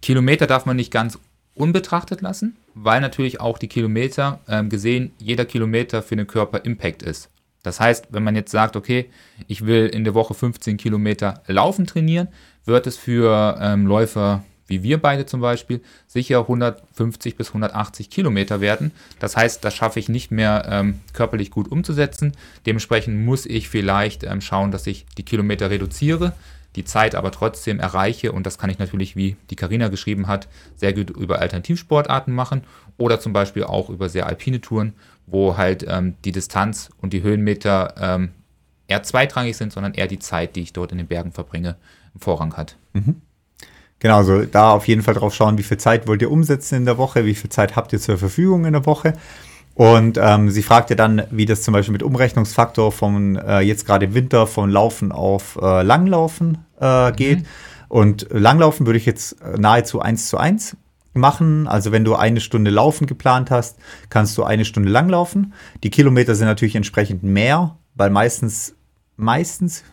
Kilometer darf man nicht ganz unbetrachtet lassen, weil natürlich auch die Kilometer ähm, gesehen, jeder Kilometer für den Körper Impact ist. Das heißt, wenn man jetzt sagt, okay, ich will in der Woche 15 Kilometer laufen trainieren, wird es für ähm, Läufer wie wir beide zum Beispiel sicher 150 bis 180 Kilometer werden. Das heißt, das schaffe ich nicht mehr ähm, körperlich gut umzusetzen. Dementsprechend muss ich vielleicht ähm, schauen, dass ich die Kilometer reduziere die Zeit aber trotzdem erreiche. Und das kann ich natürlich, wie die Karina geschrieben hat, sehr gut über Alternativsportarten machen oder zum Beispiel auch über sehr alpine Touren, wo halt ähm, die Distanz und die Höhenmeter ähm, eher zweitrangig sind, sondern eher die Zeit, die ich dort in den Bergen verbringe, Vorrang hat. Mhm. Genau, also da auf jeden Fall drauf schauen, wie viel Zeit wollt ihr umsetzen in der Woche, wie viel Zeit habt ihr zur Verfügung in der Woche. Und ähm, sie fragte dann, wie das zum Beispiel mit Umrechnungsfaktor von äh, jetzt gerade im Winter von Laufen auf äh, Langlaufen äh, geht. Mhm. Und Langlaufen würde ich jetzt nahezu eins zu eins machen. Also wenn du eine Stunde Laufen geplant hast, kannst du eine Stunde langlaufen. Die Kilometer sind natürlich entsprechend mehr, weil meistens, meistens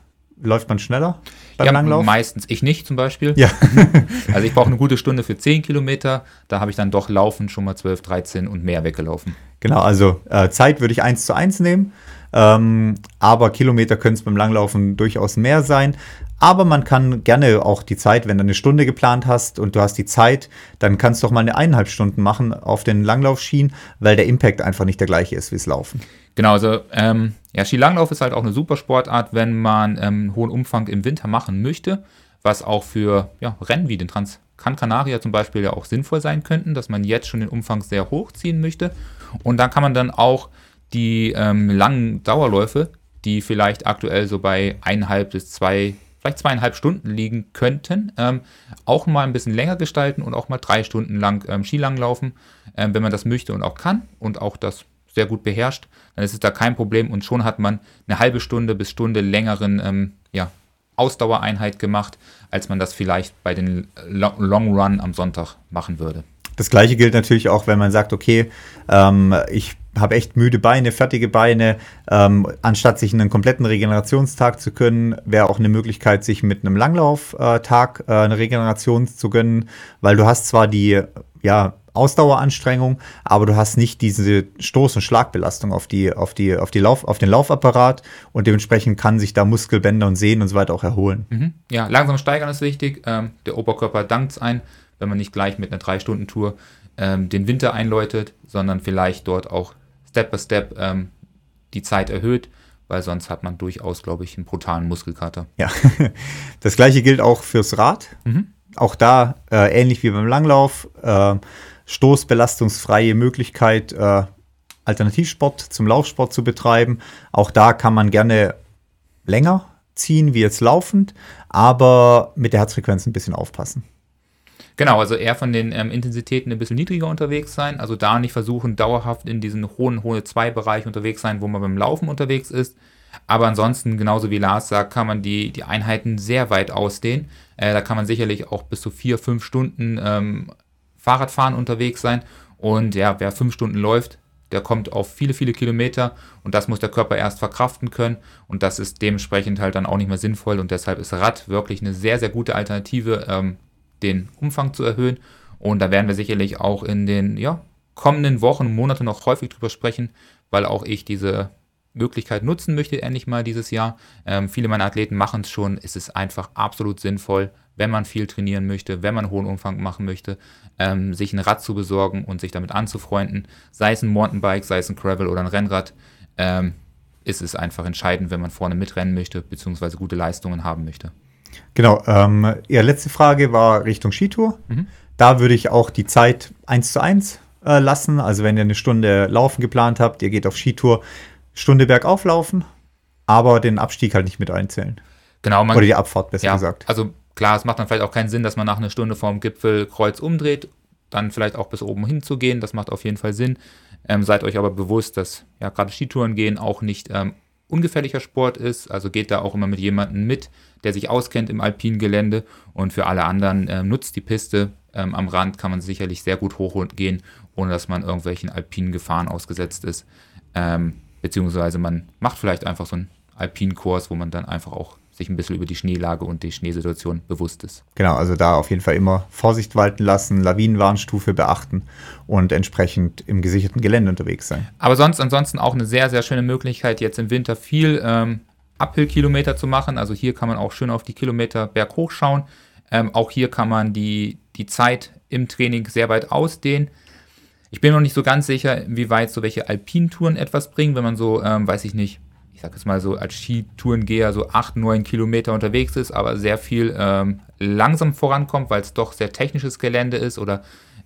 läuft man schneller beim ja, Langlauf? Meistens. Ich nicht zum Beispiel. Ja. (laughs) also ich brauche eine gute Stunde für 10 Kilometer. Da habe ich dann doch Laufen schon mal 12, 13 und mehr weggelaufen. Genau, also äh, Zeit würde ich 1 zu 1 nehmen. Ähm, aber Kilometer können es beim Langlaufen durchaus mehr sein. Aber man kann gerne auch die Zeit, wenn du eine Stunde geplant hast und du hast die Zeit, dann kannst du auch mal eine eineinhalb Stunden machen auf den Langlaufschienen, weil der Impact einfach nicht der gleiche ist wie es Laufen. Genau, also ähm, ja, Skilanglauf ist halt auch eine super Sportart, wenn man ähm, hohen Umfang im Winter machen möchte, was auch für ja, Rennen wie den Trans Gran Canaria zum Beispiel ja auch sinnvoll sein könnten, dass man jetzt schon den Umfang sehr hoch ziehen möchte. Und dann kann man dann auch die ähm, langen Dauerläufe, die vielleicht aktuell so bei eineinhalb bis zwei, vielleicht zweieinhalb Stunden liegen könnten, ähm, auch mal ein bisschen länger gestalten und auch mal drei Stunden lang ähm, Skilang laufen, ähm, wenn man das möchte und auch kann und auch das sehr gut beherrscht, dann ist es da kein Problem und schon hat man eine halbe Stunde bis Stunde längeren ähm, ja, Ausdauereinheit gemacht, als man das vielleicht bei den Long Run am Sonntag machen würde. Das gleiche gilt natürlich auch, wenn man sagt, okay, ähm, ich habe echt müde Beine, fertige Beine. Ähm, anstatt sich einen kompletten Regenerationstag zu gönnen, wäre auch eine Möglichkeit, sich mit einem Langlauftag äh, eine Regeneration zu gönnen, weil du hast zwar die ja, Ausdaueranstrengung, aber du hast nicht diese Stoß- und Schlagbelastung auf, die, auf, die, auf, die Lauf, auf den Laufapparat und dementsprechend kann sich da Muskelbänder und Sehnen und so weiter auch erholen. Mhm. Ja, langsam steigern ist wichtig. Ähm, der Oberkörper dankt es ein, wenn man nicht gleich mit einer 3-Stunden-Tour ähm, den Winter einläutet, sondern vielleicht dort auch Step by Step ähm, die Zeit erhöht, weil sonst hat man durchaus, glaube ich, einen brutalen Muskelkater. Ja, (laughs) das gleiche gilt auch fürs Rad. Mhm. Auch da, äh, ähnlich wie beim Langlauf, äh, stoßbelastungsfreie Möglichkeit, äh, Alternativsport zum Laufsport zu betreiben. Auch da kann man gerne länger ziehen, wie jetzt laufend, aber mit der Herzfrequenz ein bisschen aufpassen. Genau, also eher von den ähm, Intensitäten ein bisschen niedriger unterwegs sein. Also da nicht versuchen, dauerhaft in diesen hohen, hohe 2-Bereich unterwegs sein, wo man beim Laufen unterwegs ist. Aber ansonsten, genauso wie Lars sagt, kann man die, die Einheiten sehr weit ausdehnen. Äh, da kann man sicherlich auch bis zu vier, fünf Stunden ähm, Fahrradfahren unterwegs sein. Und ja, wer fünf Stunden läuft, der kommt auf viele, viele Kilometer und das muss der Körper erst verkraften können und das ist dementsprechend halt dann auch nicht mehr sinnvoll und deshalb ist Rad wirklich eine sehr, sehr gute Alternative, ähm, den Umfang zu erhöhen und da werden wir sicherlich auch in den ja, kommenden Wochen, Monaten noch häufig drüber sprechen, weil auch ich diese Möglichkeit nutzen möchte, endlich mal dieses Jahr. Ähm, viele meiner Athleten machen es schon. Es ist einfach absolut sinnvoll, wenn man viel trainieren möchte, wenn man hohen Umfang machen möchte, ähm, sich ein Rad zu besorgen und sich damit anzufreunden. Sei es ein Mountainbike, sei es ein Gravel oder ein Rennrad, ähm, ist es einfach entscheidend, wenn man vorne mitrennen möchte, beziehungsweise gute Leistungen haben möchte. Genau. Ähm, ja, letzte Frage war Richtung Skitour. Mhm. Da würde ich auch die Zeit 1 zu 1 äh, lassen. Also wenn ihr eine Stunde Laufen geplant habt, ihr geht auf Skitour, Stunde bergauf laufen, aber den Abstieg halt nicht mit einzählen. Genau. Man, Oder die Abfahrt, besser ja, gesagt. Also klar, es macht dann vielleicht auch keinen Sinn, dass man nach einer Stunde vorm Gipfel Kreuz umdreht, dann vielleicht auch bis oben hinzugehen. Das macht auf jeden Fall Sinn. Ähm, seid euch aber bewusst, dass ja gerade Skitouren gehen auch nicht ähm, ungefährlicher Sport ist. Also geht da auch immer mit jemandem mit, der sich auskennt im alpinen Gelände. Und für alle anderen ähm, nutzt die Piste. Ähm, am Rand kann man sicherlich sehr gut hochgehen, ohne dass man irgendwelchen alpinen Gefahren ausgesetzt ist. Ähm, beziehungsweise man macht vielleicht einfach so einen alpinen Kurs, wo man dann einfach auch sich ein bisschen über die Schneelage und die Schneesituation bewusst ist. Genau, also da auf jeden Fall immer Vorsicht walten lassen, Lawinenwarnstufe beachten und entsprechend im gesicherten Gelände unterwegs sein. Aber sonst ansonsten auch eine sehr, sehr schöne Möglichkeit, jetzt im Winter viel ähm, Uphill-Kilometer zu machen. Also hier kann man auch schön auf die Kilometer berghoch schauen. Ähm, auch hier kann man die, die Zeit im Training sehr weit ausdehnen. Ich bin noch nicht so ganz sicher, wie weit so welche Alpintouren etwas bringen, wenn man so, ähm, weiß ich nicht, ich sag jetzt mal so als Skitourengeher so 8, 9 Kilometer unterwegs ist, aber sehr viel ähm, langsam vorankommt, weil es doch sehr technisches Gelände ist oder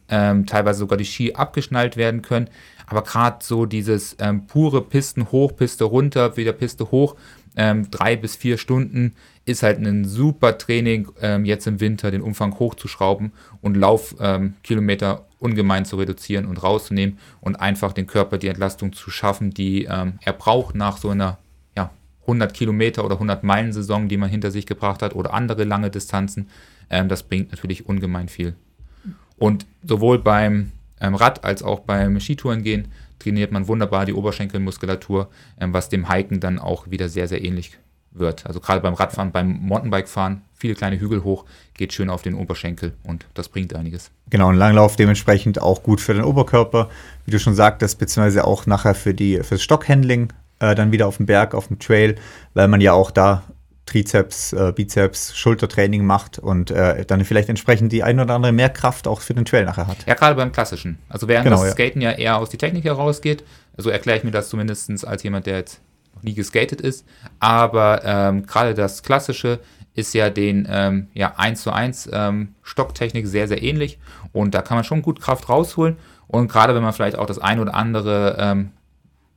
ähm, teilweise sogar die Ski abgeschnallt werden können. Aber gerade so dieses ähm, pure Pisten hoch, Piste runter, wieder Piste hoch, ähm, drei bis vier Stunden ist halt ein super Training, ähm, jetzt im Winter den Umfang hochzuschrauben und Laufkilometer ähm, ungemein zu reduzieren und rauszunehmen und einfach den Körper die Entlastung zu schaffen, die ähm, er braucht nach so einer ja, 100 Kilometer oder 100 Meilen Saison, die man hinter sich gebracht hat oder andere lange Distanzen. Ähm, das bringt natürlich ungemein viel. Und sowohl beim ähm, Rad als auch beim Skitourengehen trainiert man wunderbar die Oberschenkelmuskulatur, ähm, was dem Hiken dann auch wieder sehr, sehr ähnlich wird. Also gerade beim Radfahren, beim Mountainbikefahren, viele kleine Hügel hoch, geht schön auf den Oberschenkel und das bringt einiges. Genau, ein Langlauf dementsprechend auch gut für den Oberkörper, wie du schon sagtest, beziehungsweise auch nachher für die fürs Stockhandling, äh, dann wieder auf dem Berg, auf dem Trail, weil man ja auch da Trizeps, äh, Bizeps, Schultertraining macht und äh, dann vielleicht entsprechend die ein oder andere mehr Kraft auch für den Trail nachher hat. Ja, gerade beim klassischen. Also während genau, das Skaten ja. ja eher aus die Technik herausgeht, so erkläre ich mir das zumindest als jemand, der jetzt noch nie geskatet ist. Aber ähm, gerade das klassische ist ja den ähm, ja, 1 zu 1 ähm, Stocktechnik sehr, sehr ähnlich und da kann man schon gut Kraft rausholen und gerade wenn man vielleicht auch das ein oder andere ähm,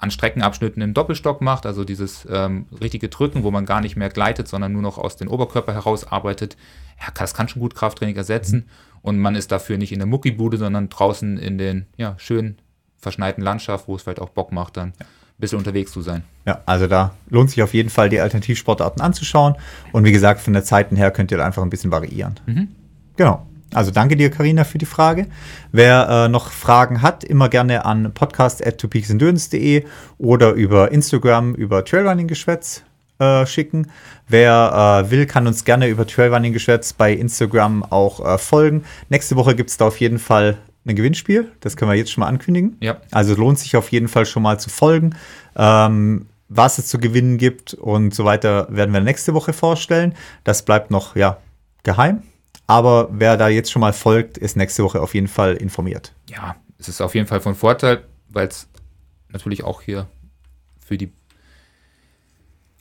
an Streckenabschnitten im Doppelstock macht, also dieses ähm, richtige Drücken, wo man gar nicht mehr gleitet, sondern nur noch aus dem Oberkörper heraus arbeitet, ja, das kann schon gut Krafttraining ersetzen. Und man ist dafür nicht in der Muckibude, sondern draußen in den ja, schönen verschneiten Landschaft, wo es vielleicht auch Bock macht, dann ein bisschen unterwegs zu sein. Ja, also da lohnt sich auf jeden Fall, die Alternativsportarten anzuschauen. Und wie gesagt, von der Zeiten her könnt ihr da einfach ein bisschen variieren. Mhm. Genau. Also danke dir, Karina, für die Frage. Wer äh, noch Fragen hat, immer gerne an podcast.topeaksendurance.de oder über Instagram über Trailrunning-Geschwätz äh, schicken. Wer äh, will, kann uns gerne über Trailrunning-Geschwätz bei Instagram auch äh, folgen. Nächste Woche gibt es da auf jeden Fall ein Gewinnspiel. Das können wir jetzt schon mal ankündigen. Ja. Also lohnt sich auf jeden Fall schon mal zu folgen. Ähm, was es zu gewinnen gibt und so weiter, werden wir nächste Woche vorstellen. Das bleibt noch ja, geheim. Aber wer da jetzt schon mal folgt, ist nächste Woche auf jeden Fall informiert. Ja, es ist auf jeden Fall von Vorteil, weil es natürlich auch hier für die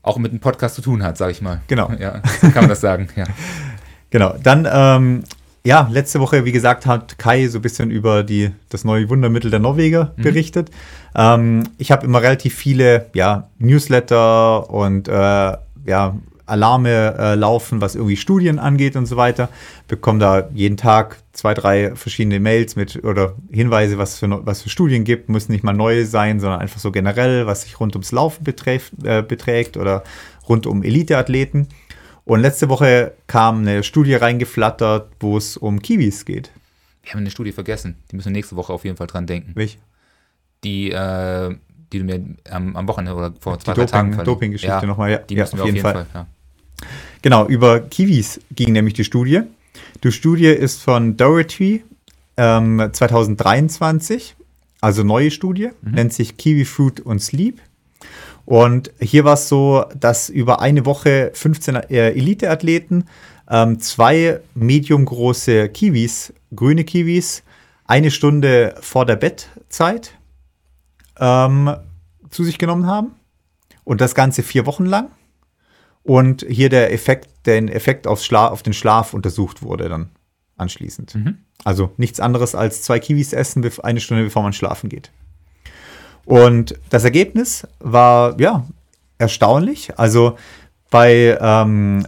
auch mit einem Podcast zu tun hat, sage ich mal. Genau. Ja, kann man das sagen, ja. (laughs) Genau. Dann, ähm, ja, letzte Woche, wie gesagt, hat Kai so ein bisschen über die, das neue Wundermittel der Norweger mhm. berichtet. Ähm, ich habe immer relativ viele ja, Newsletter und äh, ja, Alarme äh, laufen, was irgendwie Studien angeht und so weiter. Bekomme da jeden Tag zwei, drei verschiedene Mails mit oder Hinweise, was für, was für Studien gibt. Müssen nicht mal neue sein, sondern einfach so generell, was sich rund ums Laufen beträgt, äh, beträgt oder rund um Eliteathleten. Und letzte Woche kam eine Studie reingeflattert, wo es um Kiwis geht. Wir haben eine Studie vergessen. Die müssen wir nächste Woche auf jeden Fall dran denken. Welche? Die, äh, die du mir am, am Wochenende oder vor Die zwei, drei Tagen Doping- Doping-Geschichte ja, nochmal, ja. Die Ja, müssen wir auf jeden Fall. ja. Genau, über Kiwis ging nämlich die Studie. Die Studie ist von Doherty ähm, 2023, also neue Studie, nennt sich Kiwi Fruit und Sleep. Und hier war es so, dass über eine Woche 15 äh, Elite-Athleten ähm, zwei mediumgroße Kiwis, grüne Kiwis, eine Stunde vor der Bettzeit ähm, zu sich genommen haben. Und das Ganze vier Wochen lang. Und hier der Effekt, den Effekt aufs Schla auf den Schlaf untersucht wurde dann anschließend. Also nichts anderes als zwei Kiwis essen, eine Stunde bevor man schlafen geht. Und das Ergebnis war ja erstaunlich. Also bei ähm,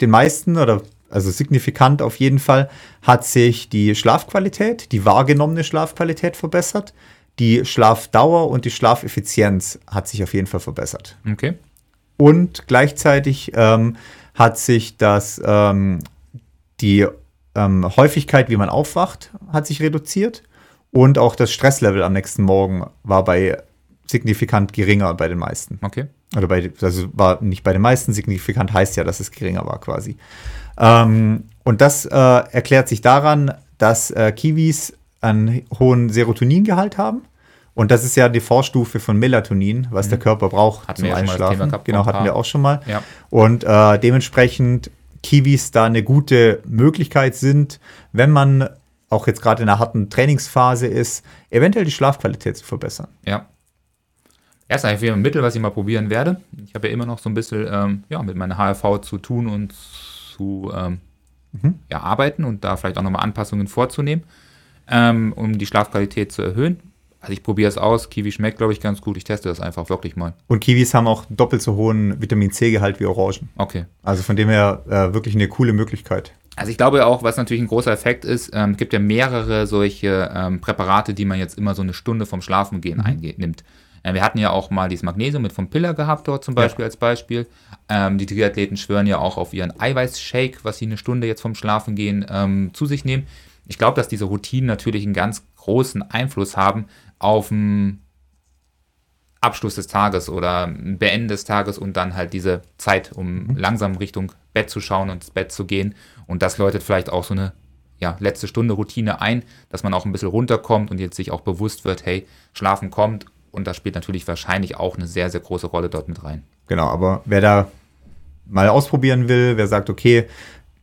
den meisten oder also signifikant auf jeden Fall hat sich die Schlafqualität, die wahrgenommene Schlafqualität verbessert. Die Schlafdauer und die Schlafeffizienz hat sich auf jeden Fall verbessert. Okay. Und gleichzeitig ähm, hat sich das, ähm, die ähm, Häufigkeit, wie man aufwacht, hat sich reduziert. Und auch das Stresslevel am nächsten Morgen war bei signifikant geringer bei den meisten. Okay. Oder bei, also war nicht bei den meisten signifikant, heißt ja, dass es geringer war quasi. Ähm, und das äh, erklärt sich daran, dass äh, Kiwis einen hohen Serotoningehalt haben. Und das ist ja die Vorstufe von Melatonin, was der Körper braucht Mhm. Hatten zum Einschlafen. Genau, hatten wir auch schon mal. Ja. Und äh, dementsprechend Kiwis da eine gute Möglichkeit sind, wenn man auch jetzt gerade in einer harten Trainingsphase ist, eventuell die Schlafqualität zu verbessern. Ja. Erst eigentlich wieder ein Mittel, was ich mal probieren werde. Ich habe ja immer noch so ein bisschen ähm, ja, mit meiner HRV zu tun und zu ähm, ja, arbeiten und da vielleicht auch nochmal Anpassungen vorzunehmen, ähm, um die Schlafqualität zu erhöhen. Also ich probiere es aus. Kiwi schmeckt, glaube ich, ganz gut. Ich teste das einfach wirklich mal. Und Kiwis haben auch doppelt so hohen Vitamin C-Gehalt wie Orangen. Okay. Also von dem her äh, wirklich eine coole Möglichkeit. Also ich glaube auch, was natürlich ein großer Effekt ist, ähm, gibt ja mehrere solche ähm, Präparate, die man jetzt immer so eine Stunde vom Schlafengehen einge- nimmt. Äh, wir hatten ja auch mal dieses Magnesium mit vom Piller gehabt dort zum Beispiel als Beispiel. Ähm, die Triathleten schwören ja auch auf ihren Eiweißshake, was sie eine Stunde jetzt vom Schlafengehen ähm, zu sich nehmen. Ich glaube, dass diese Routinen natürlich einen ganz großen Einfluss haben auf den Abschluss des Tages oder Beenden des Tages und dann halt diese Zeit, um langsam Richtung Bett zu schauen und ins Bett zu gehen. Und das läutet vielleicht auch so eine ja, letzte Stunde Routine ein, dass man auch ein bisschen runterkommt und jetzt sich auch bewusst wird, hey, Schlafen kommt. Und das spielt natürlich wahrscheinlich auch eine sehr, sehr große Rolle dort mit rein. Genau, aber wer da mal ausprobieren will, wer sagt, okay,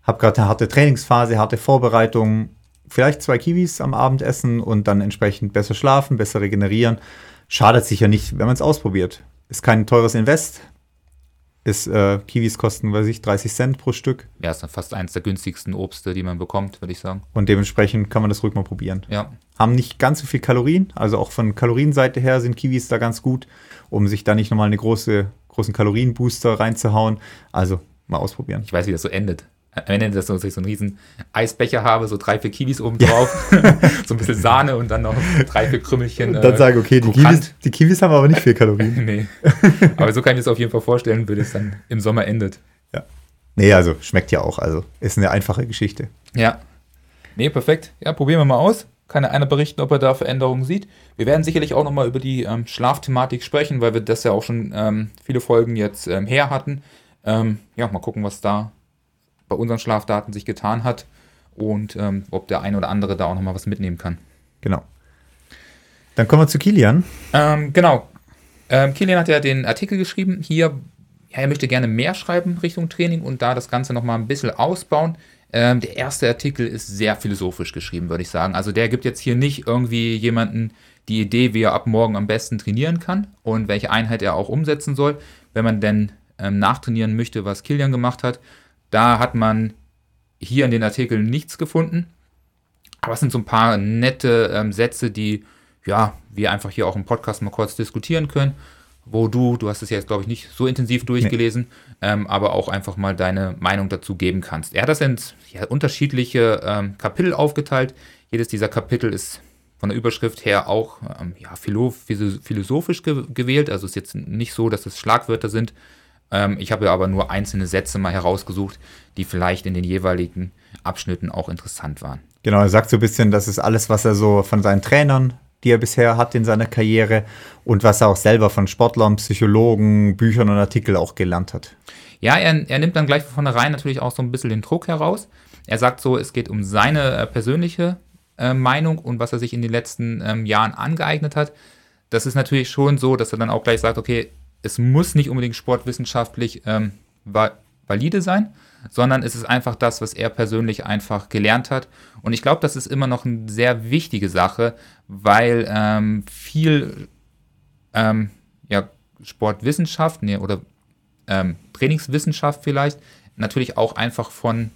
habe gerade eine harte Trainingsphase, harte Vorbereitung, vielleicht zwei Kiwis am Abend essen und dann entsprechend besser schlafen, besser regenerieren, schadet sicher nicht, wenn man es ausprobiert. Ist kein teures Invest. Ist, äh, Kiwis kosten, weiß ich, 30 Cent pro Stück Ja, ist dann fast eins der günstigsten Obste, die man bekommt, würde ich sagen. und dementsprechend kann man das ruhig mal probieren. Ja, Haben nicht ganz so viel Kalorien, also auch von Kalorienseite her sind Kiwis da ganz gut, um sich da nicht nochmal eine große, großen Kalorienbooster reinzuhauen. Also mal ausprobieren. ich weiß, wie das so endet. Am Ende, dass ich so einen riesen Eisbecher habe, so drei, vier Kiwis oben drauf, (laughs) so ein bisschen Sahne und dann noch drei, vier Krümmelchen. Und dann äh, sage, okay, die. Kiwis, die Kiwis haben aber nicht viel Kalorien. (laughs) nee. Aber so kann ich es auf jeden Fall vorstellen, wie es dann im Sommer endet. ja. Nee, also schmeckt ja auch. Also ist eine einfache Geschichte. Ja. Nee, perfekt. Ja, probieren wir mal aus. Kann ja einer berichten, ob er da Veränderungen sieht. Wir werden sicherlich auch nochmal über die ähm, Schlafthematik sprechen, weil wir das ja auch schon ähm, viele Folgen jetzt ähm, her hatten. Ähm, ja, mal gucken, was da bei unseren Schlafdaten sich getan hat und ähm, ob der ein oder andere da auch nochmal was mitnehmen kann. Genau. Dann kommen wir zu Kilian. Ähm, genau. Ähm, Kilian hat ja den Artikel geschrieben. Hier, ja, er möchte gerne mehr schreiben Richtung Training und da das Ganze nochmal ein bisschen ausbauen. Ähm, der erste Artikel ist sehr philosophisch geschrieben, würde ich sagen. Also der gibt jetzt hier nicht irgendwie jemanden die Idee, wie er ab morgen am besten trainieren kann und welche Einheit er auch umsetzen soll, wenn man denn ähm, nachtrainieren möchte, was Kilian gemacht hat. Da hat man hier in den Artikeln nichts gefunden. Aber es sind so ein paar nette ähm, Sätze, die ja, wir einfach hier auch im Podcast mal kurz diskutieren können. wo du, du hast es jetzt, glaube ich, nicht so intensiv durchgelesen, nee. ähm, aber auch einfach mal deine Meinung dazu geben kannst. Er hat das in ja, unterschiedliche ähm, Kapitel aufgeteilt. Jedes dieser Kapitel ist von der Überschrift her auch ähm, ja, philosophisch ge gewählt. Also es ist jetzt nicht so, dass es Schlagwörter sind. Ähm, ich habe aber nur einzelne Sätze mal herausgesucht, die vielleicht in den jeweiligen Abschnitten auch interessant waren. Genau, er sagt so ein bisschen, das ist alles, was er so von seinen Trainern, die er bisher hat in seiner Karriere und was er auch selber von Sportlern, Psychologen, Büchern und Artikeln auch gelernt hat. Ja, er, er nimmt dann gleich von vornherein natürlich auch so ein bisschen den Druck heraus. Er sagt so, es geht um seine äh, persönliche äh, Meinung und was er sich in den letzten ähm, Jahren angeeignet hat. Das ist natürlich schon so, dass er dann auch gleich sagt, okay, es muss nicht unbedingt sportwissenschaftlich ähm, valide sein, sondern es ist einfach das, was er persönlich einfach gelernt hat. Und ich glaube, das ist immer noch eine sehr wichtige Sache, weil ähm, viel ähm, ja, Sportwissenschaft nee, oder ähm, Trainingswissenschaft vielleicht natürlich auch einfach von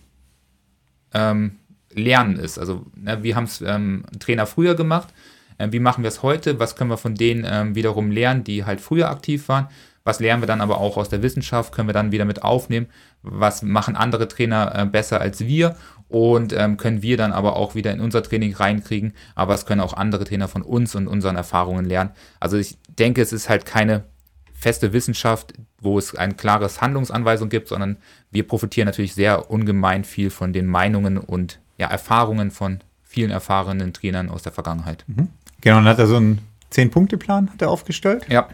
ähm, Lernen ist. Also ne, wir haben es ähm, Trainer früher gemacht. Äh, wie machen wir es heute? Was können wir von denen ähm, wiederum lernen, die halt früher aktiv waren? Was lernen wir dann aber auch aus der Wissenschaft? Können wir dann wieder mit aufnehmen? Was machen andere Trainer äh, besser als wir? Und ähm, können wir dann aber auch wieder in unser Training reinkriegen? Aber es können auch andere Trainer von uns und unseren Erfahrungen lernen. Also ich denke, es ist halt keine feste Wissenschaft, wo es ein klares Handlungsanweisung gibt, sondern wir profitieren natürlich sehr ungemein viel von den Meinungen und ja, Erfahrungen von vielen erfahrenen Trainern aus der Vergangenheit. Mhm. Genau, dann hat er so einen Zehn-Punkte-Plan aufgestellt. Ja.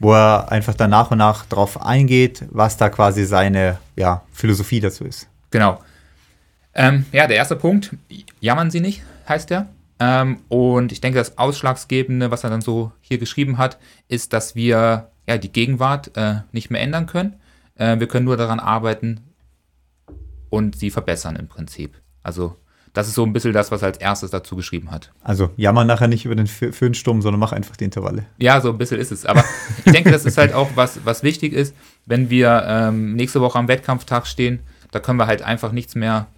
Wo er einfach dann nach und nach darauf eingeht, was da quasi seine ja, Philosophie dazu ist. Genau. Ähm, ja, der erste Punkt, jammern Sie nicht, heißt der. Ähm, und ich denke, das Ausschlaggebende, was er dann so hier geschrieben hat, ist, dass wir ja, die Gegenwart äh, nicht mehr ändern können. Äh, wir können nur daran arbeiten und sie verbessern im Prinzip. Also das ist so ein bisschen das, was er als erstes dazu geschrieben hat. Also jammer nachher nicht über den Föhnsturm, sondern mach einfach die Intervalle. Ja, so ein bisschen ist es. Aber ich denke, das ist halt auch was, was wichtig ist, wenn wir ähm, nächste Woche am Wettkampftag stehen, da können wir halt einfach nichts mehr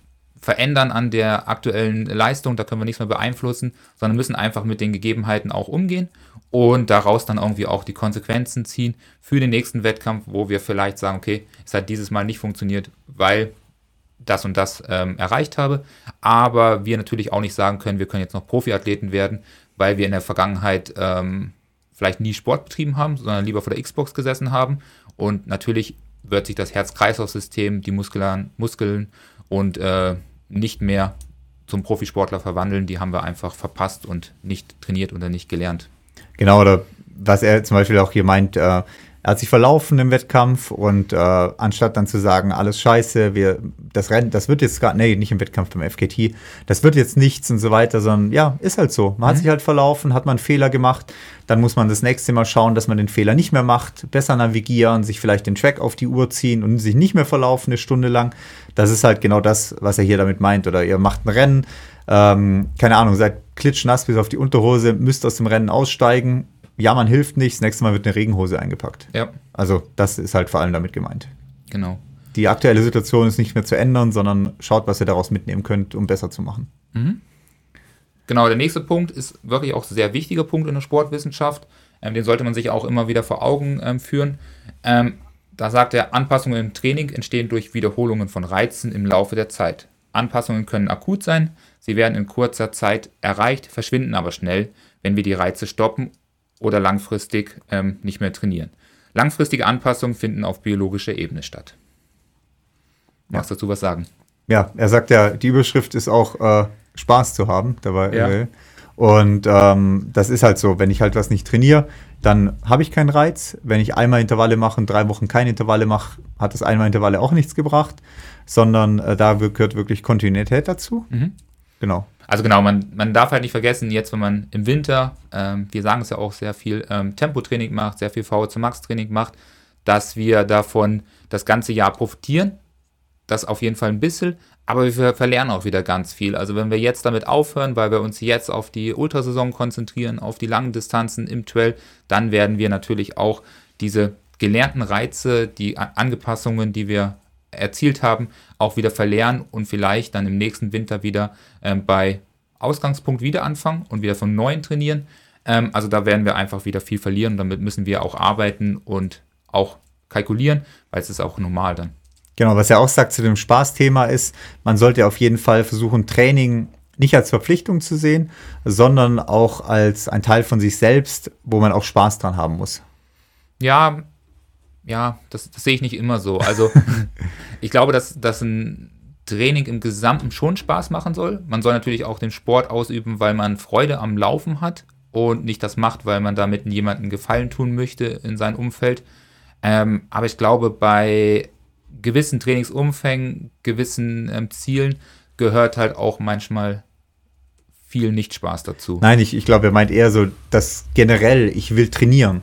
verändern an der aktuellen Leistung, da können wir nichts mehr beeinflussen, sondern müssen einfach mit den Gegebenheiten auch umgehen und daraus dann irgendwie auch die Konsequenzen ziehen für den nächsten Wettkampf, wo wir vielleicht sagen, okay, es hat dieses Mal nicht funktioniert, weil das und das ähm, erreicht habe. Aber wir natürlich auch nicht sagen können, wir können jetzt noch Profiathleten werden, weil wir in der Vergangenheit ähm, vielleicht nie Sport betrieben haben, sondern lieber vor der Xbox gesessen haben. Und natürlich wird sich das Herz-Kreislauf-System, die Muskeln, Muskeln und äh, nicht mehr zum Profisportler verwandeln. Die haben wir einfach verpasst und nicht trainiert oder nicht gelernt. Genau, oder was er zum Beispiel auch hier meint, äh, er hat sich verlaufen im Wettkampf und äh, anstatt dann zu sagen, alles scheiße, wir, das Rennen, das wird jetzt gar, nee, nicht im Wettkampf beim FKT, das wird jetzt nichts und so weiter, sondern ja, ist halt so. Man mhm. hat sich halt verlaufen, hat man einen Fehler gemacht, dann muss man das nächste Mal schauen, dass man den Fehler nicht mehr macht, besser navigieren, sich vielleicht den Track auf die Uhr ziehen und sich nicht mehr verlaufen eine Stunde lang. Das ist halt genau das, was er hier damit meint. Oder ihr macht ein Rennen, ähm, keine Ahnung, seid klitschnass bis auf die Unterhose, müsst aus dem Rennen aussteigen, ja, man hilft nicht, das nächste Mal wird eine Regenhose eingepackt. Ja. Also das ist halt vor allem damit gemeint. Genau. Die aktuelle Situation ist nicht mehr zu ändern, sondern schaut, was ihr daraus mitnehmen könnt, um besser zu machen. Mhm. Genau, der nächste Punkt ist wirklich auch ein sehr wichtiger Punkt in der Sportwissenschaft. Ähm, den sollte man sich auch immer wieder vor Augen ähm, führen. Ähm, da sagt er, Anpassungen im Training entstehen durch Wiederholungen von Reizen im Laufe der Zeit. Anpassungen können akut sein, sie werden in kurzer Zeit erreicht, verschwinden aber schnell, wenn wir die Reize stoppen oder langfristig ähm, nicht mehr trainieren. Langfristige Anpassungen finden auf biologischer Ebene statt. Magst du dazu was sagen? Ja, er sagt ja, die Überschrift ist auch äh, Spaß zu haben dabei. Ja. Und ähm, das ist halt so, wenn ich halt was nicht trainiere, dann habe ich keinen Reiz. Wenn ich einmal Intervalle mache und drei Wochen keine Intervalle mache, hat das einmal Intervalle auch nichts gebracht, sondern äh, da gehört wirklich Kontinuität dazu. Mhm. Genau. Also genau, man, man darf halt nicht vergessen, jetzt wenn man im Winter, ähm, wir sagen es ja auch sehr viel, ähm, Tempotraining macht, sehr viel VO2 Max Training macht, dass wir davon das ganze Jahr profitieren. Das auf jeden Fall ein bisschen, aber wir verlernen auch wieder ganz viel. Also wenn wir jetzt damit aufhören, weil wir uns jetzt auf die Ultrasaison konzentrieren, auf die langen Distanzen im Trail, dann werden wir natürlich auch diese gelernten Reize, die Angepassungen, die wir erzielt haben, auch wieder verlernen und vielleicht dann im nächsten Winter wieder ähm, bei Ausgangspunkt wieder anfangen und wieder von neuem trainieren. Ähm, also da werden wir einfach wieder viel verlieren. Damit müssen wir auch arbeiten und auch kalkulieren, weil es ist auch normal dann. Genau, was er auch sagt zu dem Spaßthema ist, man sollte auf jeden Fall versuchen, Training nicht als Verpflichtung zu sehen, sondern auch als ein Teil von sich selbst, wo man auch Spaß dran haben muss. Ja, ja, das, das sehe ich nicht immer so. Also (laughs) ich glaube, dass, dass ein Training im Gesamten schon Spaß machen soll. Man soll natürlich auch den Sport ausüben, weil man Freude am Laufen hat und nicht das macht, weil man damit jemandem Gefallen tun möchte in seinem Umfeld. Ähm, aber ich glaube, bei gewissen Trainingsumfängen, gewissen ähm, Zielen gehört halt auch manchmal viel Nicht-Spaß dazu. Nein, ich, ich glaube, er meint eher so, dass generell, ich will trainieren,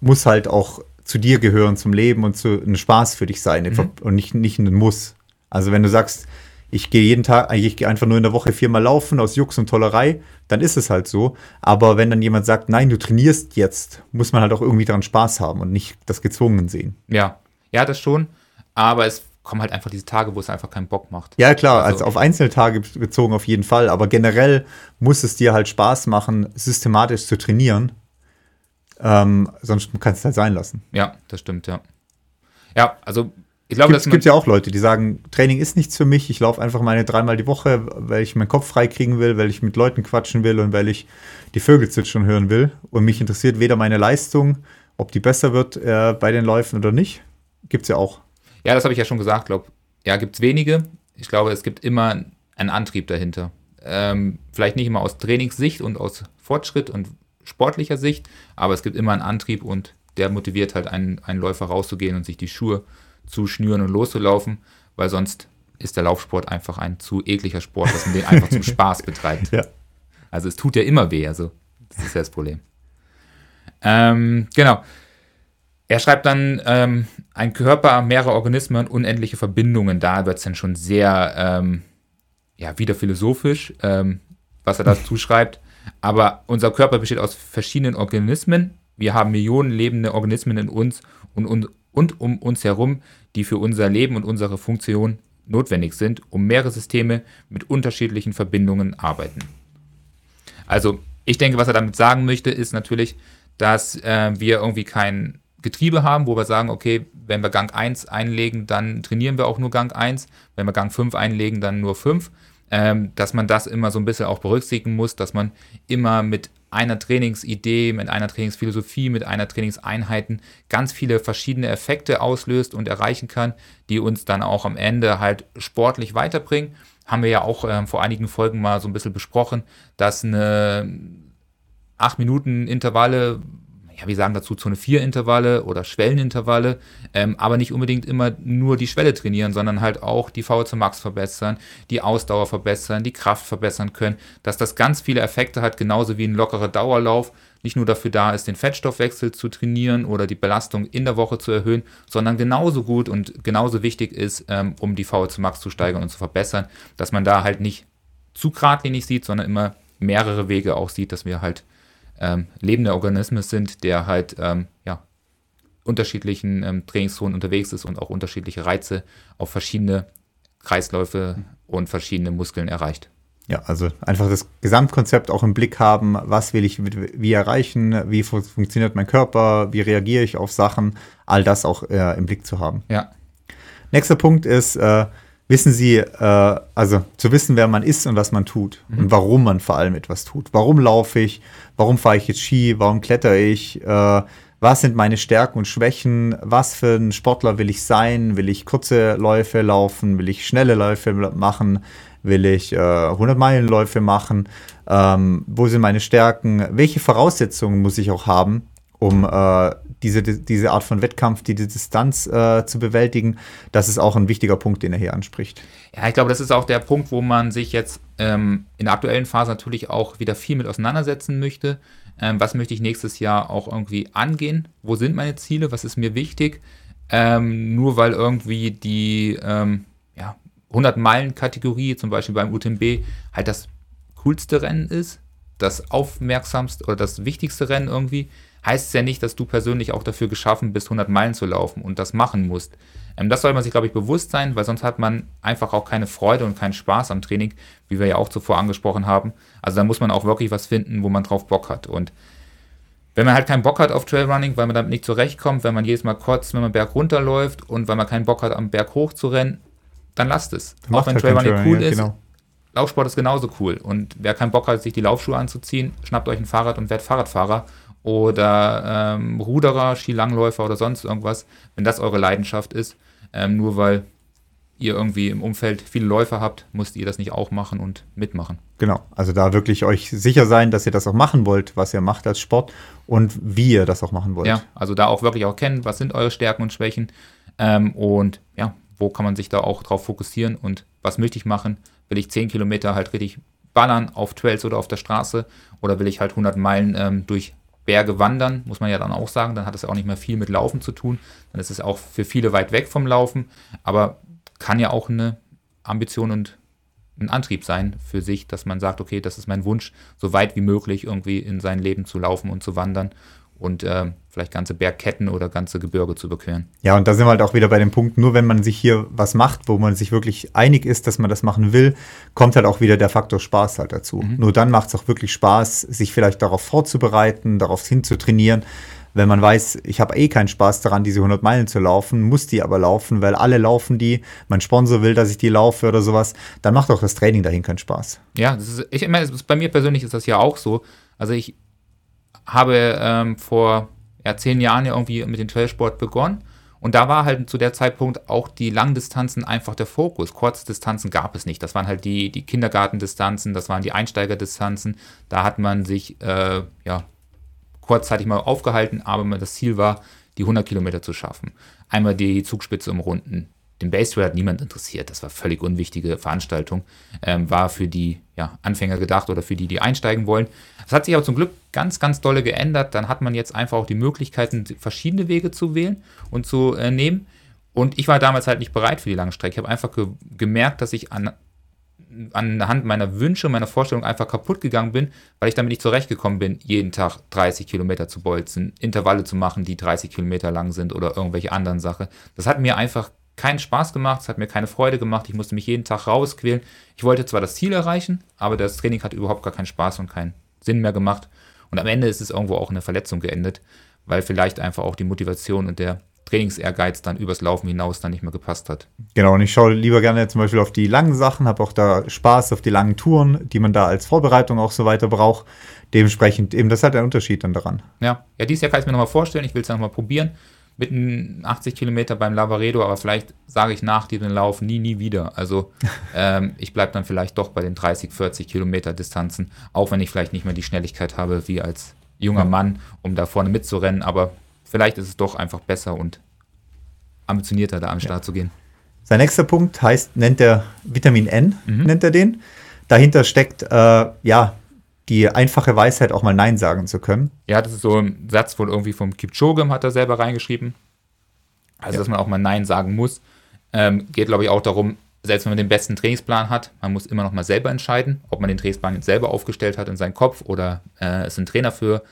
muss halt auch zu dir gehören, zum Leben und zu einem Spaß für dich sein mhm. und nicht, nicht ein Muss. Also wenn du sagst, ich gehe jeden Tag, ich gehe einfach nur in der Woche viermal laufen aus Jux und Tollerei, dann ist es halt so. Aber wenn dann jemand sagt, nein, du trainierst jetzt, muss man halt auch irgendwie daran Spaß haben und nicht das gezwungen sehen. Ja, ja, das schon. Aber es kommen halt einfach diese Tage, wo es einfach keinen Bock macht. Ja, klar, also, also auf einzelne Tage bezogen auf jeden Fall. Aber generell muss es dir halt Spaß machen, systematisch zu trainieren ähm, sonst kannst du es halt sein lassen. Ja, das stimmt, ja. Ja, also ich glaube, es gibt ja auch Leute, die sagen, Training ist nichts für mich. Ich laufe einfach meine dreimal die Woche, weil ich meinen Kopf frei kriegen will, weil ich mit Leuten quatschen will und weil ich die Vögel zwitschern hören will. Und mich interessiert weder meine Leistung, ob die besser wird äh, bei den Läufen oder nicht. Gibt es ja auch. Ja, das habe ich ja schon gesagt, glaube Ja, gibt es wenige. Ich glaube, es gibt immer einen Antrieb dahinter. Ähm, vielleicht nicht immer aus Trainingssicht und aus Fortschritt und sportlicher Sicht, aber es gibt immer einen Antrieb und der motiviert halt einen, einen Läufer rauszugehen und sich die Schuhe zu schnüren und loszulaufen, weil sonst ist der Laufsport einfach ein zu ekliger Sport, dass man den einfach zum (laughs) Spaß betreibt. Ja. Also es tut ja immer weh, also das ist ja das Problem. Ähm, genau. Er schreibt dann, ähm, ein Körper, mehrere Organismen, unendliche Verbindungen. Da wird es dann schon sehr, ähm, ja, wieder philosophisch, ähm, was er dazu schreibt. Aber unser Körper besteht aus verschiedenen Organismen. Wir haben Millionen lebende Organismen in uns und, und, und um uns herum, die für unser Leben und unsere Funktion notwendig sind, um mehrere Systeme mit unterschiedlichen Verbindungen arbeiten. Also ich denke, was er damit sagen möchte, ist natürlich, dass äh, wir irgendwie kein Getriebe haben, wo wir sagen, okay, wenn wir Gang 1 einlegen, dann trainieren wir auch nur Gang 1, wenn wir Gang 5 einlegen, dann nur 5, ähm, dass man das immer so ein bisschen auch berücksichtigen muss, dass man immer mit einer Trainingsidee, mit einer Trainingsphilosophie, mit einer Trainingseinheiten ganz viele verschiedene Effekte auslöst und erreichen kann, die uns dann auch am Ende halt sportlich weiterbringen. Haben wir ja auch äh, vor einigen Folgen mal so ein bisschen besprochen, dass eine 8 Minuten Intervalle ja, wir sagen dazu Zone 4 Intervalle oder Schwellenintervalle, ähm, aber nicht unbedingt immer nur die Schwelle trainieren, sondern halt auch die VO2 Max verbessern, die Ausdauer verbessern, die Kraft verbessern können, dass das ganz viele Effekte hat, genauso wie ein lockerer Dauerlauf nicht nur dafür da ist, den Fettstoffwechsel zu trainieren oder die Belastung in der Woche zu erhöhen, sondern genauso gut und genauso wichtig ist, ähm, um die VO2 Max zu steigern und zu verbessern, dass man da halt nicht zu geradlinig sieht, sondern immer mehrere Wege auch sieht, dass wir halt ähm, lebender Organismus sind, der halt ähm, ja, unterschiedlichen ähm, Trainingszonen unterwegs ist und auch unterschiedliche Reize auf verschiedene Kreisläufe und verschiedene Muskeln erreicht. Ja, also einfach das Gesamtkonzept auch im Blick haben, was will ich wie erreichen, wie funktioniert mein Körper, wie reagiere ich auf Sachen, all das auch äh, im Blick zu haben. Ja. Nächster Punkt ist, äh, wissen Sie, äh, also zu wissen, wer man ist und was man tut mhm. und warum man vor allem etwas tut. Warum laufe ich? Warum fahre ich jetzt Ski? Warum klettere ich? Äh, was sind meine Stärken und Schwächen? Was für ein Sportler will ich sein? Will ich kurze Läufe laufen? Will ich schnelle Läufe machen? Will ich äh, 100-Meilen-Läufe machen? Ähm, wo sind meine Stärken? Welche Voraussetzungen muss ich auch haben, um äh, diese, diese Art von Wettkampf, diese Distanz äh, zu bewältigen. Das ist auch ein wichtiger Punkt, den er hier anspricht. Ja, ich glaube, das ist auch der Punkt, wo man sich jetzt ähm, in der aktuellen Phase natürlich auch wieder viel mit auseinandersetzen möchte. Ähm, was möchte ich nächstes Jahr auch irgendwie angehen? Wo sind meine Ziele? Was ist mir wichtig? Ähm, nur weil irgendwie die ähm, ja, 100-Meilen-Kategorie, zum Beispiel beim UTMB, halt das coolste Rennen ist, das aufmerksamste oder das wichtigste Rennen irgendwie, heißt es ja nicht, dass du persönlich auch dafür geschaffen bist, 100 Meilen zu laufen und das machen musst. Ähm, das soll man sich, glaube ich, bewusst sein, weil sonst hat man einfach auch keine Freude und keinen Spaß am Training, wie wir ja auch zuvor angesprochen haben. Also da muss man auch wirklich was finden, wo man drauf Bock hat. Und wenn man halt keinen Bock hat auf Trailrunning, weil man damit nicht zurechtkommt, wenn man jedes Mal kotzt, wenn man Berg runterläuft und weil man keinen Bock hat, am Berg hoch zu rennen, dann lasst es. Dann auch wenn halt Trailrunning cool ja, ist, genau. Laufsport ist genauso cool. Und wer keinen Bock hat, sich die Laufschuhe anzuziehen, schnappt euch ein Fahrrad und werdet Fahrradfahrer oder ähm, Ruderer, Skilangläufer oder sonst irgendwas, wenn das eure Leidenschaft ist. Ähm, nur weil ihr irgendwie im Umfeld viele Läufer habt, müsst ihr das nicht auch machen und mitmachen. Genau, also da wirklich euch sicher sein, dass ihr das auch machen wollt, was ihr macht als Sport und wie ihr das auch machen wollt. Ja, also da auch wirklich auch kennen, was sind eure Stärken und Schwächen ähm, und ja, wo kann man sich da auch drauf fokussieren und was möchte ich machen? Will ich 10 Kilometer halt richtig ballern auf Trails oder auf der Straße oder will ich halt 100 Meilen ähm, durch Berge wandern, muss man ja dann auch sagen, dann hat es auch nicht mehr viel mit Laufen zu tun. Dann ist es auch für viele weit weg vom Laufen, aber kann ja auch eine Ambition und ein Antrieb sein für sich, dass man sagt, okay, das ist mein Wunsch, so weit wie möglich irgendwie in sein Leben zu laufen und zu wandern und äh, vielleicht ganze Bergketten oder ganze Gebirge zu überqueren. Ja, und da sind wir halt auch wieder bei dem Punkt, nur wenn man sich hier was macht, wo man sich wirklich einig ist, dass man das machen will, kommt halt auch wieder der Faktor Spaß halt dazu. Mhm. Nur dann macht es auch wirklich Spaß, sich vielleicht darauf vorzubereiten, darauf hinzutrainieren wenn man weiß, ich habe eh keinen Spaß daran, diese 100 Meilen zu laufen, muss die aber laufen, weil alle laufen die, mein Sponsor will, dass ich die laufe oder sowas, dann macht auch das Training dahin keinen Spaß. Ja, das ist, ich meine, bei mir persönlich ist das ja auch so. Also ich habe ähm, vor ja, zehn Jahren ja irgendwie mit dem Trailsport begonnen. Und da war halt zu der Zeitpunkt auch die Langdistanzen einfach der Fokus. Kurzdistanzen gab es nicht. Das waren halt die, die Kindergartendistanzen, das waren die Einsteigerdistanzen. Da hat man sich äh, ja, kurzzeitig mal aufgehalten, aber das Ziel war, die 100 Kilometer zu schaffen. Einmal die Zugspitze umrunden. Den Base Trail hat niemand interessiert. Das war völlig unwichtige Veranstaltung. Ähm, war für die ja, Anfänger gedacht oder für die, die einsteigen wollen. Das hat sich aber zum Glück ganz, ganz dolle geändert. Dann hat man jetzt einfach auch die Möglichkeiten, verschiedene Wege zu wählen und zu äh, nehmen. Und ich war damals halt nicht bereit für die lange Strecke. Ich habe einfach ge gemerkt, dass ich an anhand meiner Wünsche, meiner Vorstellung einfach kaputt gegangen bin, weil ich damit nicht zurechtgekommen bin, jeden Tag 30 Kilometer zu bolzen, Intervalle zu machen, die 30 Kilometer lang sind oder irgendwelche anderen Sachen. Das hat mir einfach keinen Spaß gemacht, es hat mir keine Freude gemacht, ich musste mich jeden Tag rausquälen. Ich wollte zwar das Ziel erreichen, aber das Training hat überhaupt gar keinen Spaß und keinen Sinn mehr gemacht. Und am Ende ist es irgendwo auch in eine Verletzung geendet, weil vielleicht einfach auch die Motivation und der Trainingsehrgeiz dann übers Laufen hinaus dann nicht mehr gepasst hat. Genau, und ich schaue lieber gerne zum Beispiel auf die langen Sachen, habe auch da Spaß auf die langen Touren, die man da als Vorbereitung auch so weiter braucht. Dementsprechend eben, das halt der Unterschied dann daran. Ja, ja dieses Jahr kann ich mir nochmal vorstellen, ich will es nochmal probieren. Mit 80 Kilometer beim Lavaredo, aber vielleicht sage ich nach diesem Lauf nie, nie wieder. Also (laughs) ähm, ich bleibe dann vielleicht doch bei den 30, 40 Kilometer Distanzen, auch wenn ich vielleicht nicht mehr die Schnelligkeit habe wie als junger Mann, um da vorne mitzurennen. Aber vielleicht ist es doch einfach besser und ambitionierter da am Start ja. zu gehen. Sein nächster Punkt heißt, nennt er Vitamin N, mhm. nennt er den. Dahinter steckt, äh, ja, die einfache Weisheit, auch mal Nein sagen zu können. Ja, das ist so ein Satz wohl irgendwie vom Kipchoge, hat er selber reingeschrieben. Also, ja. dass man auch mal Nein sagen muss. Ähm, geht, glaube ich, auch darum, selbst wenn man den besten Trainingsplan hat, man muss immer noch mal selber entscheiden, ob man den Trainingsplan jetzt selber aufgestellt hat in seinen Kopf oder äh, es ein Trainer für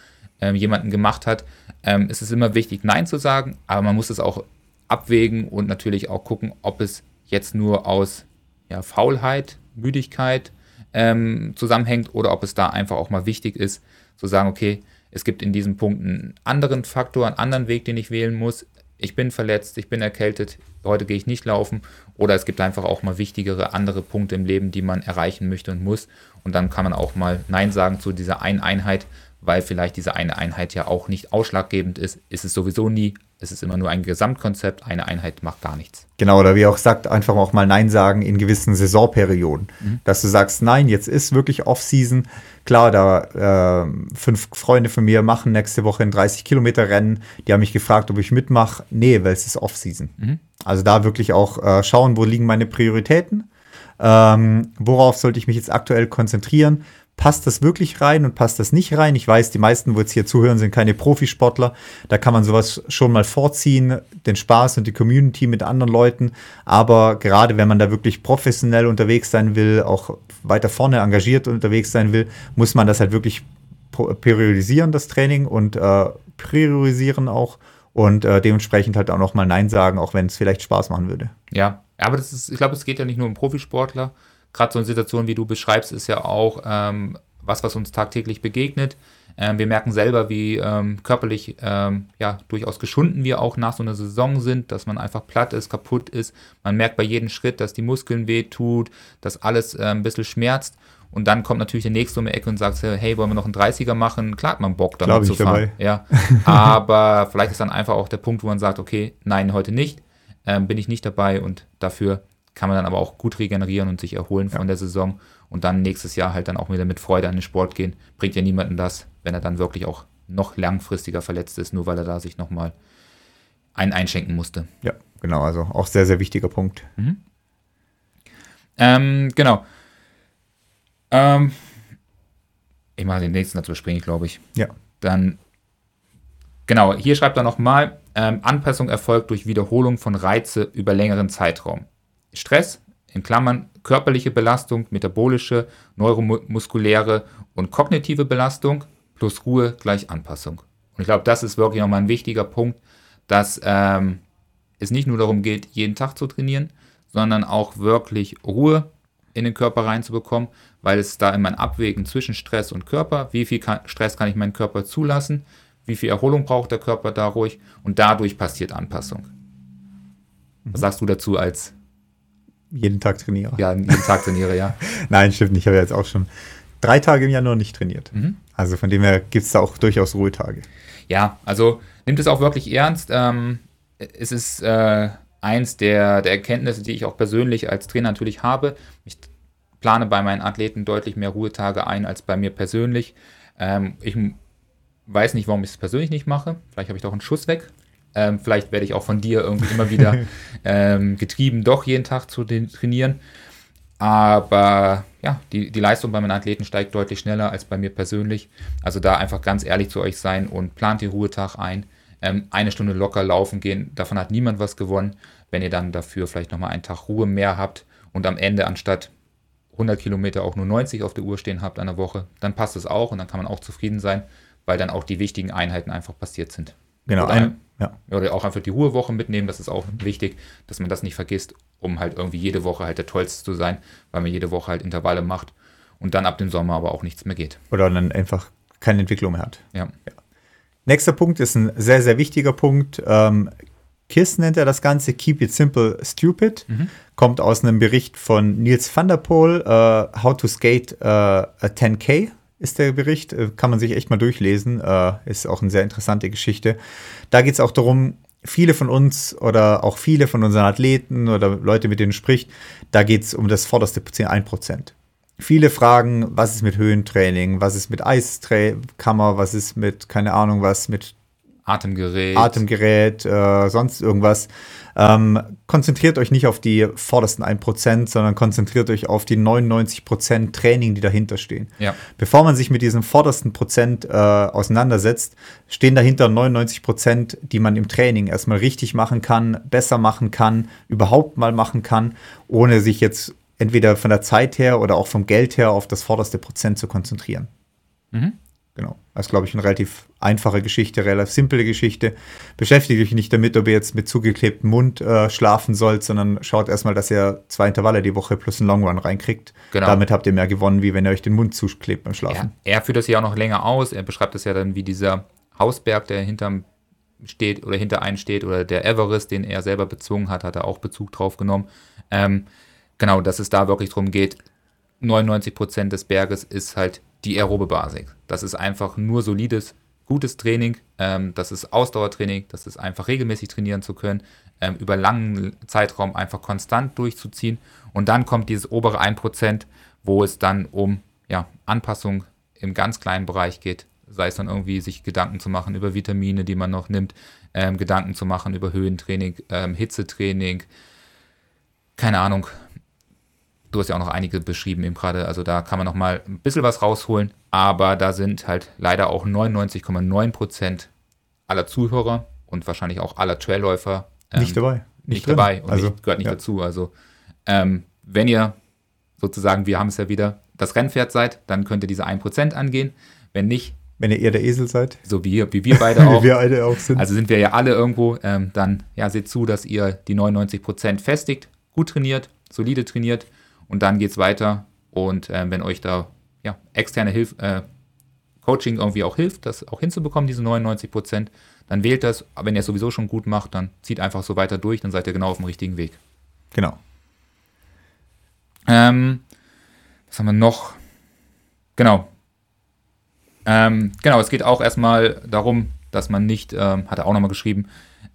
ähm, jemanden gemacht hat, ähm, ist es immer wichtig, Nein zu sagen, aber man muss es auch abwägen und natürlich auch gucken, ob es jetzt nur aus ja, Faulheit, Müdigkeit ähm, zusammenhängt oder ob es da einfach auch mal wichtig ist, zu sagen, okay, es gibt in diesem Punkt einen anderen Faktor, einen anderen Weg, den ich wählen muss. Ich bin verletzt, ich bin erkältet, heute gehe ich nicht laufen. Oder es gibt einfach auch mal wichtigere andere Punkte im Leben, die man erreichen möchte und muss. Und dann kann man auch mal Nein sagen zu dieser einen Einheit, weil vielleicht diese eine Einheit ja auch nicht ausschlaggebend ist, ist es sowieso nie. Es ist immer nur ein Gesamtkonzept, eine Einheit macht gar nichts. Genau, oder wie auch sagt, einfach auch mal Nein sagen in gewissen Saisonperioden. Mhm. Dass du sagst, nein, jetzt ist wirklich Off-Season. Klar, da äh, fünf Freunde von mir machen nächste Woche ein 30 Kilometer Rennen. Die haben mich gefragt, ob ich mitmache. Nee, weil es ist Off-Season. Mhm. Also da wirklich auch äh, schauen, wo liegen meine Prioritäten. Ähm, worauf sollte ich mich jetzt aktuell konzentrieren? Passt das wirklich rein und passt das nicht rein? Ich weiß, die meisten, wo jetzt hier zuhören, sind keine Profisportler. Da kann man sowas schon mal vorziehen, den Spaß und die Community mit anderen Leuten. Aber gerade wenn man da wirklich professionell unterwegs sein will, auch weiter vorne engagiert unterwegs sein will, muss man das halt wirklich periodisieren, das Training und äh, priorisieren auch und äh, dementsprechend halt auch nochmal Nein sagen, auch wenn es vielleicht Spaß machen würde. Ja, aber das ist, ich glaube, es geht ja nicht nur um Profisportler. Gerade so eine Situation, wie du beschreibst, ist ja auch ähm, was, was uns tagtäglich begegnet. Ähm, wir merken selber, wie ähm, körperlich ähm, ja durchaus geschunden wir auch nach so einer Saison sind, dass man einfach platt ist, kaputt ist. Man merkt bei jedem Schritt, dass die Muskeln wehtut, dass alles äh, ein bisschen schmerzt. Und dann kommt natürlich der nächste um die Ecke und sagt, hey, wollen wir noch einen 30er machen? Klar hat man Bock, damit zu fahren. Dabei. Ja. (laughs) Aber vielleicht ist dann einfach auch der Punkt, wo man sagt, okay, nein, heute nicht, ähm, bin ich nicht dabei und dafür kann man dann aber auch gut regenerieren und sich erholen ja. von der Saison und dann nächstes Jahr halt dann auch wieder mit Freude an den Sport gehen. Bringt ja niemanden das, wenn er dann wirklich auch noch langfristiger verletzt ist, nur weil er da sich nochmal einen einschenken musste. Ja, genau, also auch sehr, sehr wichtiger Punkt. Mhm. Ähm, genau. Ähm, ich mache den nächsten, dazu springe ich, glaube ich. Ja. Dann, genau, hier schreibt er nochmal, ähm, Anpassung erfolgt durch Wiederholung von Reize über längeren Zeitraum. Stress, in Klammern körperliche Belastung, metabolische, neuromuskuläre und kognitive Belastung plus Ruhe gleich Anpassung. Und ich glaube, das ist wirklich nochmal ein wichtiger Punkt, dass ähm, es nicht nur darum geht, jeden Tag zu trainieren, sondern auch wirklich Ruhe in den Körper reinzubekommen, weil es da immer ein Abwägen zwischen Stress und Körper, wie viel kann, Stress kann ich meinem Körper zulassen, wie viel Erholung braucht der Körper da ruhig und dadurch passiert Anpassung. Was sagst du dazu als jeden Tag trainiere? Ja, jeden Tag trainiere, ja. (laughs) Nein, stimmt nicht. Ich habe jetzt auch schon drei Tage im Januar nicht trainiert. Mhm. Also von dem her gibt es da auch durchaus Ruhetage. Ja, also nimmt es auch wirklich ernst. Ähm, es ist äh, eins der, der Erkenntnisse, die ich auch persönlich als Trainer natürlich habe. Ich plane bei meinen Athleten deutlich mehr Ruhetage ein als bei mir persönlich. Ähm, ich weiß nicht, warum ich es persönlich nicht mache. Vielleicht habe ich doch einen Schuss weg. Ähm, vielleicht werde ich auch von dir irgendwie immer wieder (laughs) ähm, getrieben, doch jeden Tag zu trainieren. Aber ja, die, die Leistung bei meinen Athleten steigt deutlich schneller als bei mir persönlich. Also da einfach ganz ehrlich zu euch sein und plant den Ruhetag ein. Ähm, eine Stunde locker laufen gehen, davon hat niemand was gewonnen. Wenn ihr dann dafür vielleicht nochmal einen Tag Ruhe mehr habt und am Ende anstatt 100 Kilometer auch nur 90 auf der Uhr stehen habt an der Woche, dann passt es auch und dann kann man auch zufrieden sein, weil dann auch die wichtigen Einheiten einfach passiert sind. Genau, ein, ja. Oder auch einfach die Ruhewoche mitnehmen, das ist auch wichtig, dass man das nicht vergisst, um halt irgendwie jede Woche halt der Tollste zu sein, weil man jede Woche halt Intervalle macht und dann ab dem Sommer aber auch nichts mehr geht. Oder dann einfach keine Entwicklung mehr hat. Ja. ja. Nächster Punkt ist ein sehr, sehr wichtiger Punkt. Ähm, KISS nennt er das Ganze, Keep It Simple Stupid. Mhm. Kommt aus einem Bericht von Nils van der Poel, uh, How to Skate uh, a 10K ist der Bericht. Äh, kann man sich echt mal durchlesen. Äh, ist auch eine sehr interessante Geschichte. Da geht es auch darum, viele von uns oder auch viele von unseren Athleten oder Leute, mit denen du sprichst, da geht es um das vorderste 1%. Viele fragen, was ist mit Höhentraining, was ist mit Eiskammer, was ist mit, keine Ahnung, was mit Atemgerät, Atemgerät äh, sonst irgendwas. Ähm, konzentriert euch nicht auf die vordersten 1%, sondern konzentriert euch auf die 99% Training, die dahinter stehen. Ja. Bevor man sich mit diesem vordersten Prozent äh, auseinandersetzt, stehen dahinter 99%, die man im Training erstmal richtig machen kann, besser machen kann, überhaupt mal machen kann, ohne sich jetzt entweder von der Zeit her oder auch vom Geld her auf das vorderste Prozent zu konzentrieren. Mhm. Genau. Das ist, glaube ich, eine relativ einfache Geschichte, relativ simple Geschichte. Beschäftigt euch nicht damit, ob ihr jetzt mit zugeklebtem Mund äh, schlafen sollt, sondern schaut erstmal, dass ihr zwei Intervalle die Woche plus einen Long Run reinkriegt. Genau. Damit habt ihr mehr gewonnen, wie wenn ihr euch den Mund zuklebt beim Schlafen. Er, er führt das ja auch noch länger aus. Er beschreibt das ja dann wie dieser Hausberg, der hinterm steht oder hinter einen steht, oder der Everest, den er selber bezogen hat, hat er auch Bezug drauf genommen. Ähm, genau, dass es da wirklich darum geht, 99 Prozent des Berges ist halt die aerobe Basis. Das ist einfach nur solides, gutes Training. Ähm, das ist Ausdauertraining. Das ist einfach regelmäßig trainieren zu können, ähm, über langen Zeitraum einfach konstant durchzuziehen. Und dann kommt dieses obere 1%, wo es dann um ja, Anpassung im ganz kleinen Bereich geht. Sei es dann irgendwie sich Gedanken zu machen über Vitamine, die man noch nimmt, ähm, Gedanken zu machen über Höhentraining, ähm, Hitzetraining, keine Ahnung, Du hast ja auch noch einige beschrieben eben gerade, also da kann man noch mal ein bisschen was rausholen, aber da sind halt leider auch 99,9 Prozent aller Zuhörer und wahrscheinlich auch aller Trailläufer ähm, nicht dabei. Nicht, nicht dabei und also, nicht, gehört nicht ja. dazu. Also ähm, wenn ihr sozusagen, wir haben es ja wieder, das Rennpferd seid, dann könnt ihr diese 1% angehen. Wenn nicht, wenn ihr eher der Esel seid. So wie, wie wir beide (laughs) auch. wie wir beide auch sind. Also sind wir ja alle irgendwo. Ähm, dann ja, seht zu, dass ihr die 99% festigt, gut trainiert, solide trainiert und dann geht es weiter. Und äh, wenn euch da ja, externe Hilfe, äh, Coaching irgendwie auch hilft, das auch hinzubekommen, diese 99%, dann wählt das. Wenn ihr es sowieso schon gut macht, dann zieht einfach so weiter durch, dann seid ihr genau auf dem richtigen Weg. Genau. Ähm, was haben wir noch? Genau. Ähm, genau, es geht auch erstmal darum, dass man nicht, ähm, hat er auch nochmal geschrieben,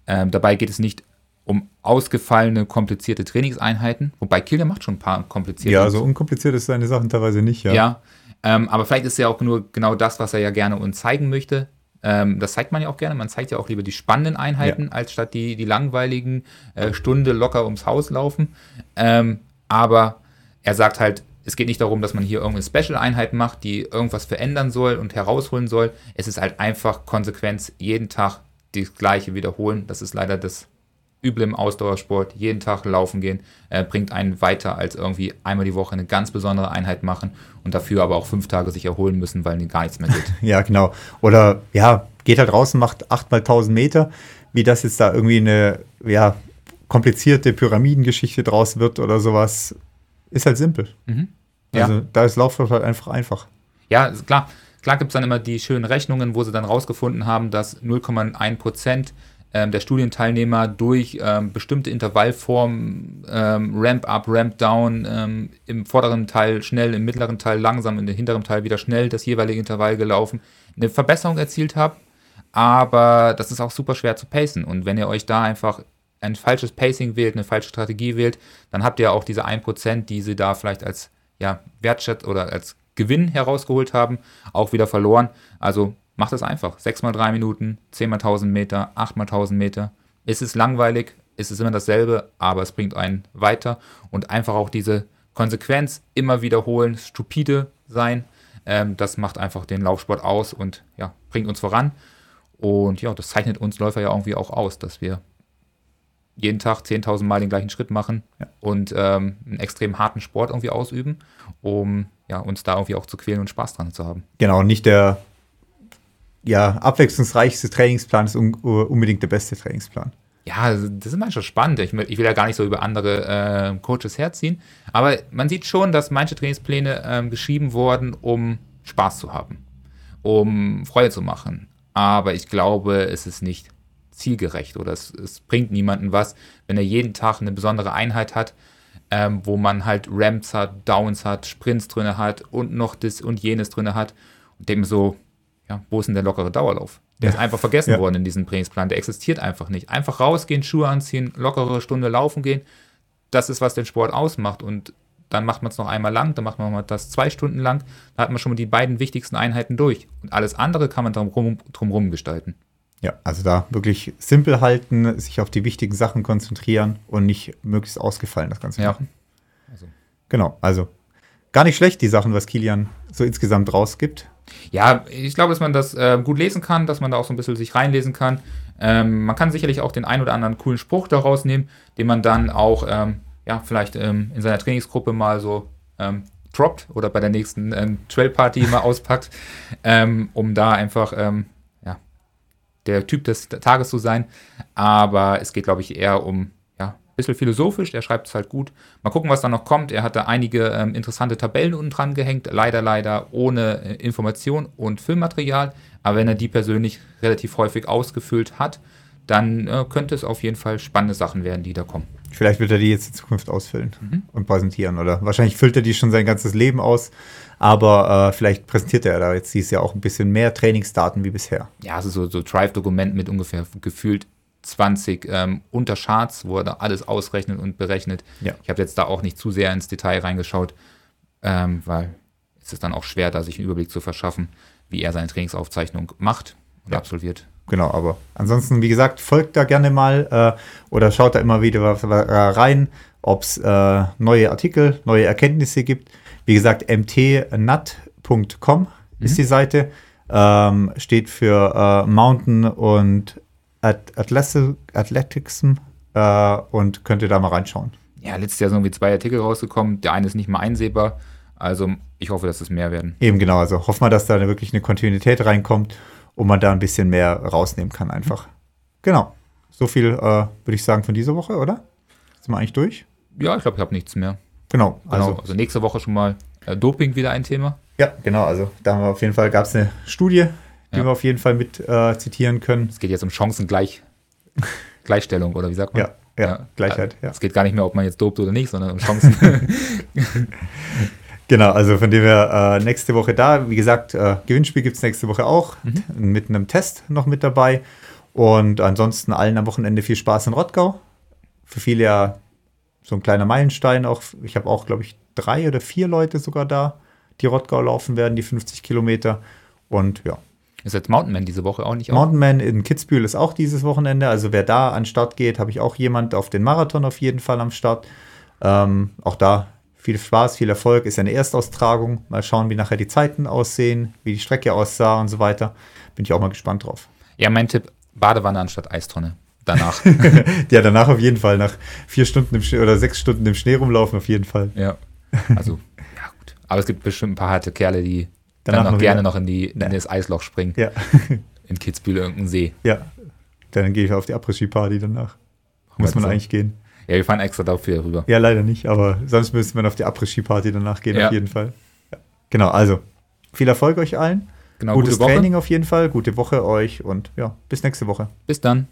ähm, dabei geht es nicht um ausgefallene, komplizierte Trainingseinheiten, wobei Kilian macht schon ein paar komplizierte. Ja, so unkompliziert ist seine Sachen teilweise nicht, ja. Ja, ähm, aber vielleicht ist ja auch nur genau das, was er ja gerne uns zeigen möchte. Ähm, das zeigt man ja auch gerne. Man zeigt ja auch lieber die spannenden Einheiten, ja. als statt die, die langweiligen äh, Stunde locker ums Haus laufen. Ähm, aber er sagt halt, es geht nicht darum, dass man hier irgendeine Special-Einheit macht, die irgendwas verändern soll und herausholen soll. Es ist halt einfach Konsequenz, jeden Tag das Gleiche wiederholen. Das ist leider das Üble im Ausdauersport. Jeden Tag laufen gehen äh, bringt einen weiter als irgendwie einmal die Woche eine ganz besondere Einheit machen und dafür aber auch fünf Tage sich erholen müssen, weil gar nichts mehr geht. (laughs) ja, genau. Oder ja, geht halt raus und macht acht mal tausend Meter. Wie das jetzt da irgendwie eine ja, komplizierte Pyramidengeschichte draus wird oder sowas, ist halt simpel. Mhm. Ja. Also da ist Laufsport halt einfach einfach. Ja, klar. Klar gibt es dann immer die schönen Rechnungen, wo sie dann rausgefunden haben, dass 0,1 Prozent ähm, der Studienteilnehmer durch ähm, bestimmte Intervallformen, ähm, Ramp-up, Ramp-down, ähm, im vorderen Teil schnell, im mittleren Teil langsam, in den hinteren Teil wieder schnell das jeweilige Intervall gelaufen, eine Verbesserung erzielt habt. Aber das ist auch super schwer zu pacen. Und wenn ihr euch da einfach ein falsches Pacing wählt, eine falsche Strategie wählt, dann habt ihr auch diese 1%, die sie da vielleicht als ja, Wertschätz oder als Gewinn herausgeholt haben, auch wieder verloren. Also macht es einfach. 6 mal 3 Minuten, 10 mal 1000 Meter, 8 mal 1000 Meter. Es ist langweilig, es ist immer dasselbe, aber es bringt einen weiter und einfach auch diese Konsequenz immer wiederholen, stupide sein. Ähm, das macht einfach den Laufsport aus und ja, bringt uns voran. Und ja, das zeichnet uns Läufer ja irgendwie auch aus, dass wir jeden Tag 10.000 Mal den gleichen Schritt machen ja. und ähm, einen extrem harten Sport irgendwie ausüben, um ja, uns da irgendwie auch zu quälen und Spaß dran zu haben. Genau, nicht der ja, abwechslungsreichste Trainingsplan ist un unbedingt der beste Trainingsplan. Ja, also, das ist manchmal spannend. Ich, ich, will ja gar nicht so über andere äh, Coaches herziehen, aber man sieht schon, dass manche Trainingspläne äh, geschrieben wurden, um Spaß zu haben, um Freude zu machen. Aber ich glaube, es ist nicht zielgerecht oder es, es bringt niemandem was, wenn er jeden Tag eine besondere Einheit hat, ähm, wo man halt Ramps hat, Downs hat, Sprints drin hat und noch das und jenes drin hat. Und dem so, ja, wo ist denn der lockere Dauerlauf? Der ja. ist einfach vergessen ja. worden in diesem Trainingsplan. Der existiert einfach nicht. Einfach rausgehen, Schuhe anziehen, lockere Stunde laufen gehen. Das ist, was den Sport ausmacht. Und dann macht man es noch einmal lang, dann macht man das zwei Stunden lang. Da hat man schon mal die beiden wichtigsten Einheiten durch. Und alles andere kann man drumherum drum gestalten. Ja, also da wirklich simpel halten, sich auf die wichtigen Sachen konzentrieren und nicht möglichst ausgefallen das Ganze ja. machen. Also. Genau, also gar nicht schlecht, die Sachen, was Kilian so insgesamt rausgibt. Ja, ich glaube, dass man das äh, gut lesen kann, dass man da auch so ein bisschen sich reinlesen kann. Ähm, man kann sicherlich auch den ein oder anderen coolen Spruch daraus nehmen, den man dann auch ähm, ja, vielleicht ähm, in seiner Trainingsgruppe mal so ähm, droppt oder bei der nächsten ähm, Trailparty mal auspackt, (laughs) ähm, um da einfach der Typ des Tages zu sein. Aber es geht, glaube ich, eher um ja, bisschen philosophisch. Er schreibt es halt gut. Mal gucken, was da noch kommt. Er hatte einige ähm, interessante Tabellen unten dran gehängt. Leider, leider ohne äh, Information und Filmmaterial. Aber wenn er die persönlich relativ häufig ausgefüllt hat, dann äh, könnte es auf jeden Fall spannende Sachen werden, die da kommen. Vielleicht wird er die jetzt in Zukunft ausfüllen mhm. und präsentieren, oder? Wahrscheinlich füllt er die schon sein ganzes Leben aus, aber äh, vielleicht präsentiert er da jetzt dieses Jahr auch ein bisschen mehr Trainingsdaten wie bisher. Ja, also so, so Drive-Dokument mit ungefähr gefühlt 20 ähm, Untercharts, wo er da alles ausrechnet und berechnet. Ja. Ich habe jetzt da auch nicht zu sehr ins Detail reingeschaut, ähm, weil es ist dann auch schwer, da sich einen Überblick zu verschaffen, wie er seine Trainingsaufzeichnung macht und ja. absolviert genau, aber ansonsten, wie gesagt, folgt da gerne mal äh, oder schaut da immer wieder rein, ob es äh, neue Artikel, neue Erkenntnisse gibt. Wie gesagt, mtnut.com mhm. ist die Seite. Ähm, steht für äh, Mountain und Athleticsm äh, und könnt ihr da mal reinschauen. Ja, letztes Jahr sind irgendwie zwei Artikel rausgekommen. Der eine ist nicht mal einsehbar. Also ich hoffe, dass es mehr werden. Eben genau, also hoffen wir, dass da wirklich eine Kontinuität reinkommt und man da ein bisschen mehr rausnehmen kann einfach. Mhm. Genau. So viel äh, würde ich sagen von dieser Woche, oder? Sind wir eigentlich durch? Ja, ich glaube, ich habe nichts mehr. Genau. genau. Also, also nächste Woche schon mal äh, Doping wieder ein Thema. Ja, genau. Also da haben wir auf jeden Fall, gab es eine Studie, die ja. wir auf jeden Fall mit äh, zitieren können. Es geht jetzt um Chancengleich (laughs) Gleichstellung, oder wie sagt man? Ja, ja, ja. Gleichheit. Ja. Es geht gar nicht mehr, ob man jetzt dopt oder nicht, sondern um Chancen. (laughs) genau, also von dem wir äh, nächste Woche da, wie gesagt, äh, Gewinnspiel gibt es nächste Woche auch, mhm. mit einem Test noch mit dabei. Und ansonsten allen am Wochenende viel Spaß in Rottgau. Für viele ja so ein kleiner Meilenstein auch. Ich habe auch, glaube ich, drei oder vier Leute sogar da, die Rottgau laufen werden, die 50 Kilometer. Und ja. Ist jetzt Mountainman diese Woche auch nicht? Mountainman in Kitzbühel ist auch dieses Wochenende. Also wer da an Start geht, habe ich auch jemand auf den Marathon auf jeden Fall am Start. Ähm, auch da viel Spaß, viel Erfolg. Ist ja eine Erstaustragung. Mal schauen, wie nachher die Zeiten aussehen, wie die Strecke aussah und so weiter. Bin ich auch mal gespannt drauf. Ja, mein Tipp, Badewanne anstatt Eistonne. Danach. (laughs) ja, danach auf jeden Fall. Nach vier Stunden im Schnee oder sechs Stunden im Schnee rumlaufen, auf jeden Fall. Ja. Also, ja, gut. Aber es gibt bestimmt ein paar harte Kerle, die danach dann noch, gerne wieder. noch in, die, in das Eisloch springen. Ja. (laughs) in Kitzbühel irgendein See. Ja. Dann gehe ich auf die Après-Ski-Party danach. Muss man so. eigentlich gehen. Ja, wir fahren extra dafür rüber. Ja, leider nicht, aber sonst müsste man auf die Après-Ski-Party danach gehen, ja. auf jeden Fall. Ja. Genau, also viel Erfolg euch allen. Genau, Gutes Training auf jeden Fall, gute Woche euch und ja, bis nächste Woche. Bis dann.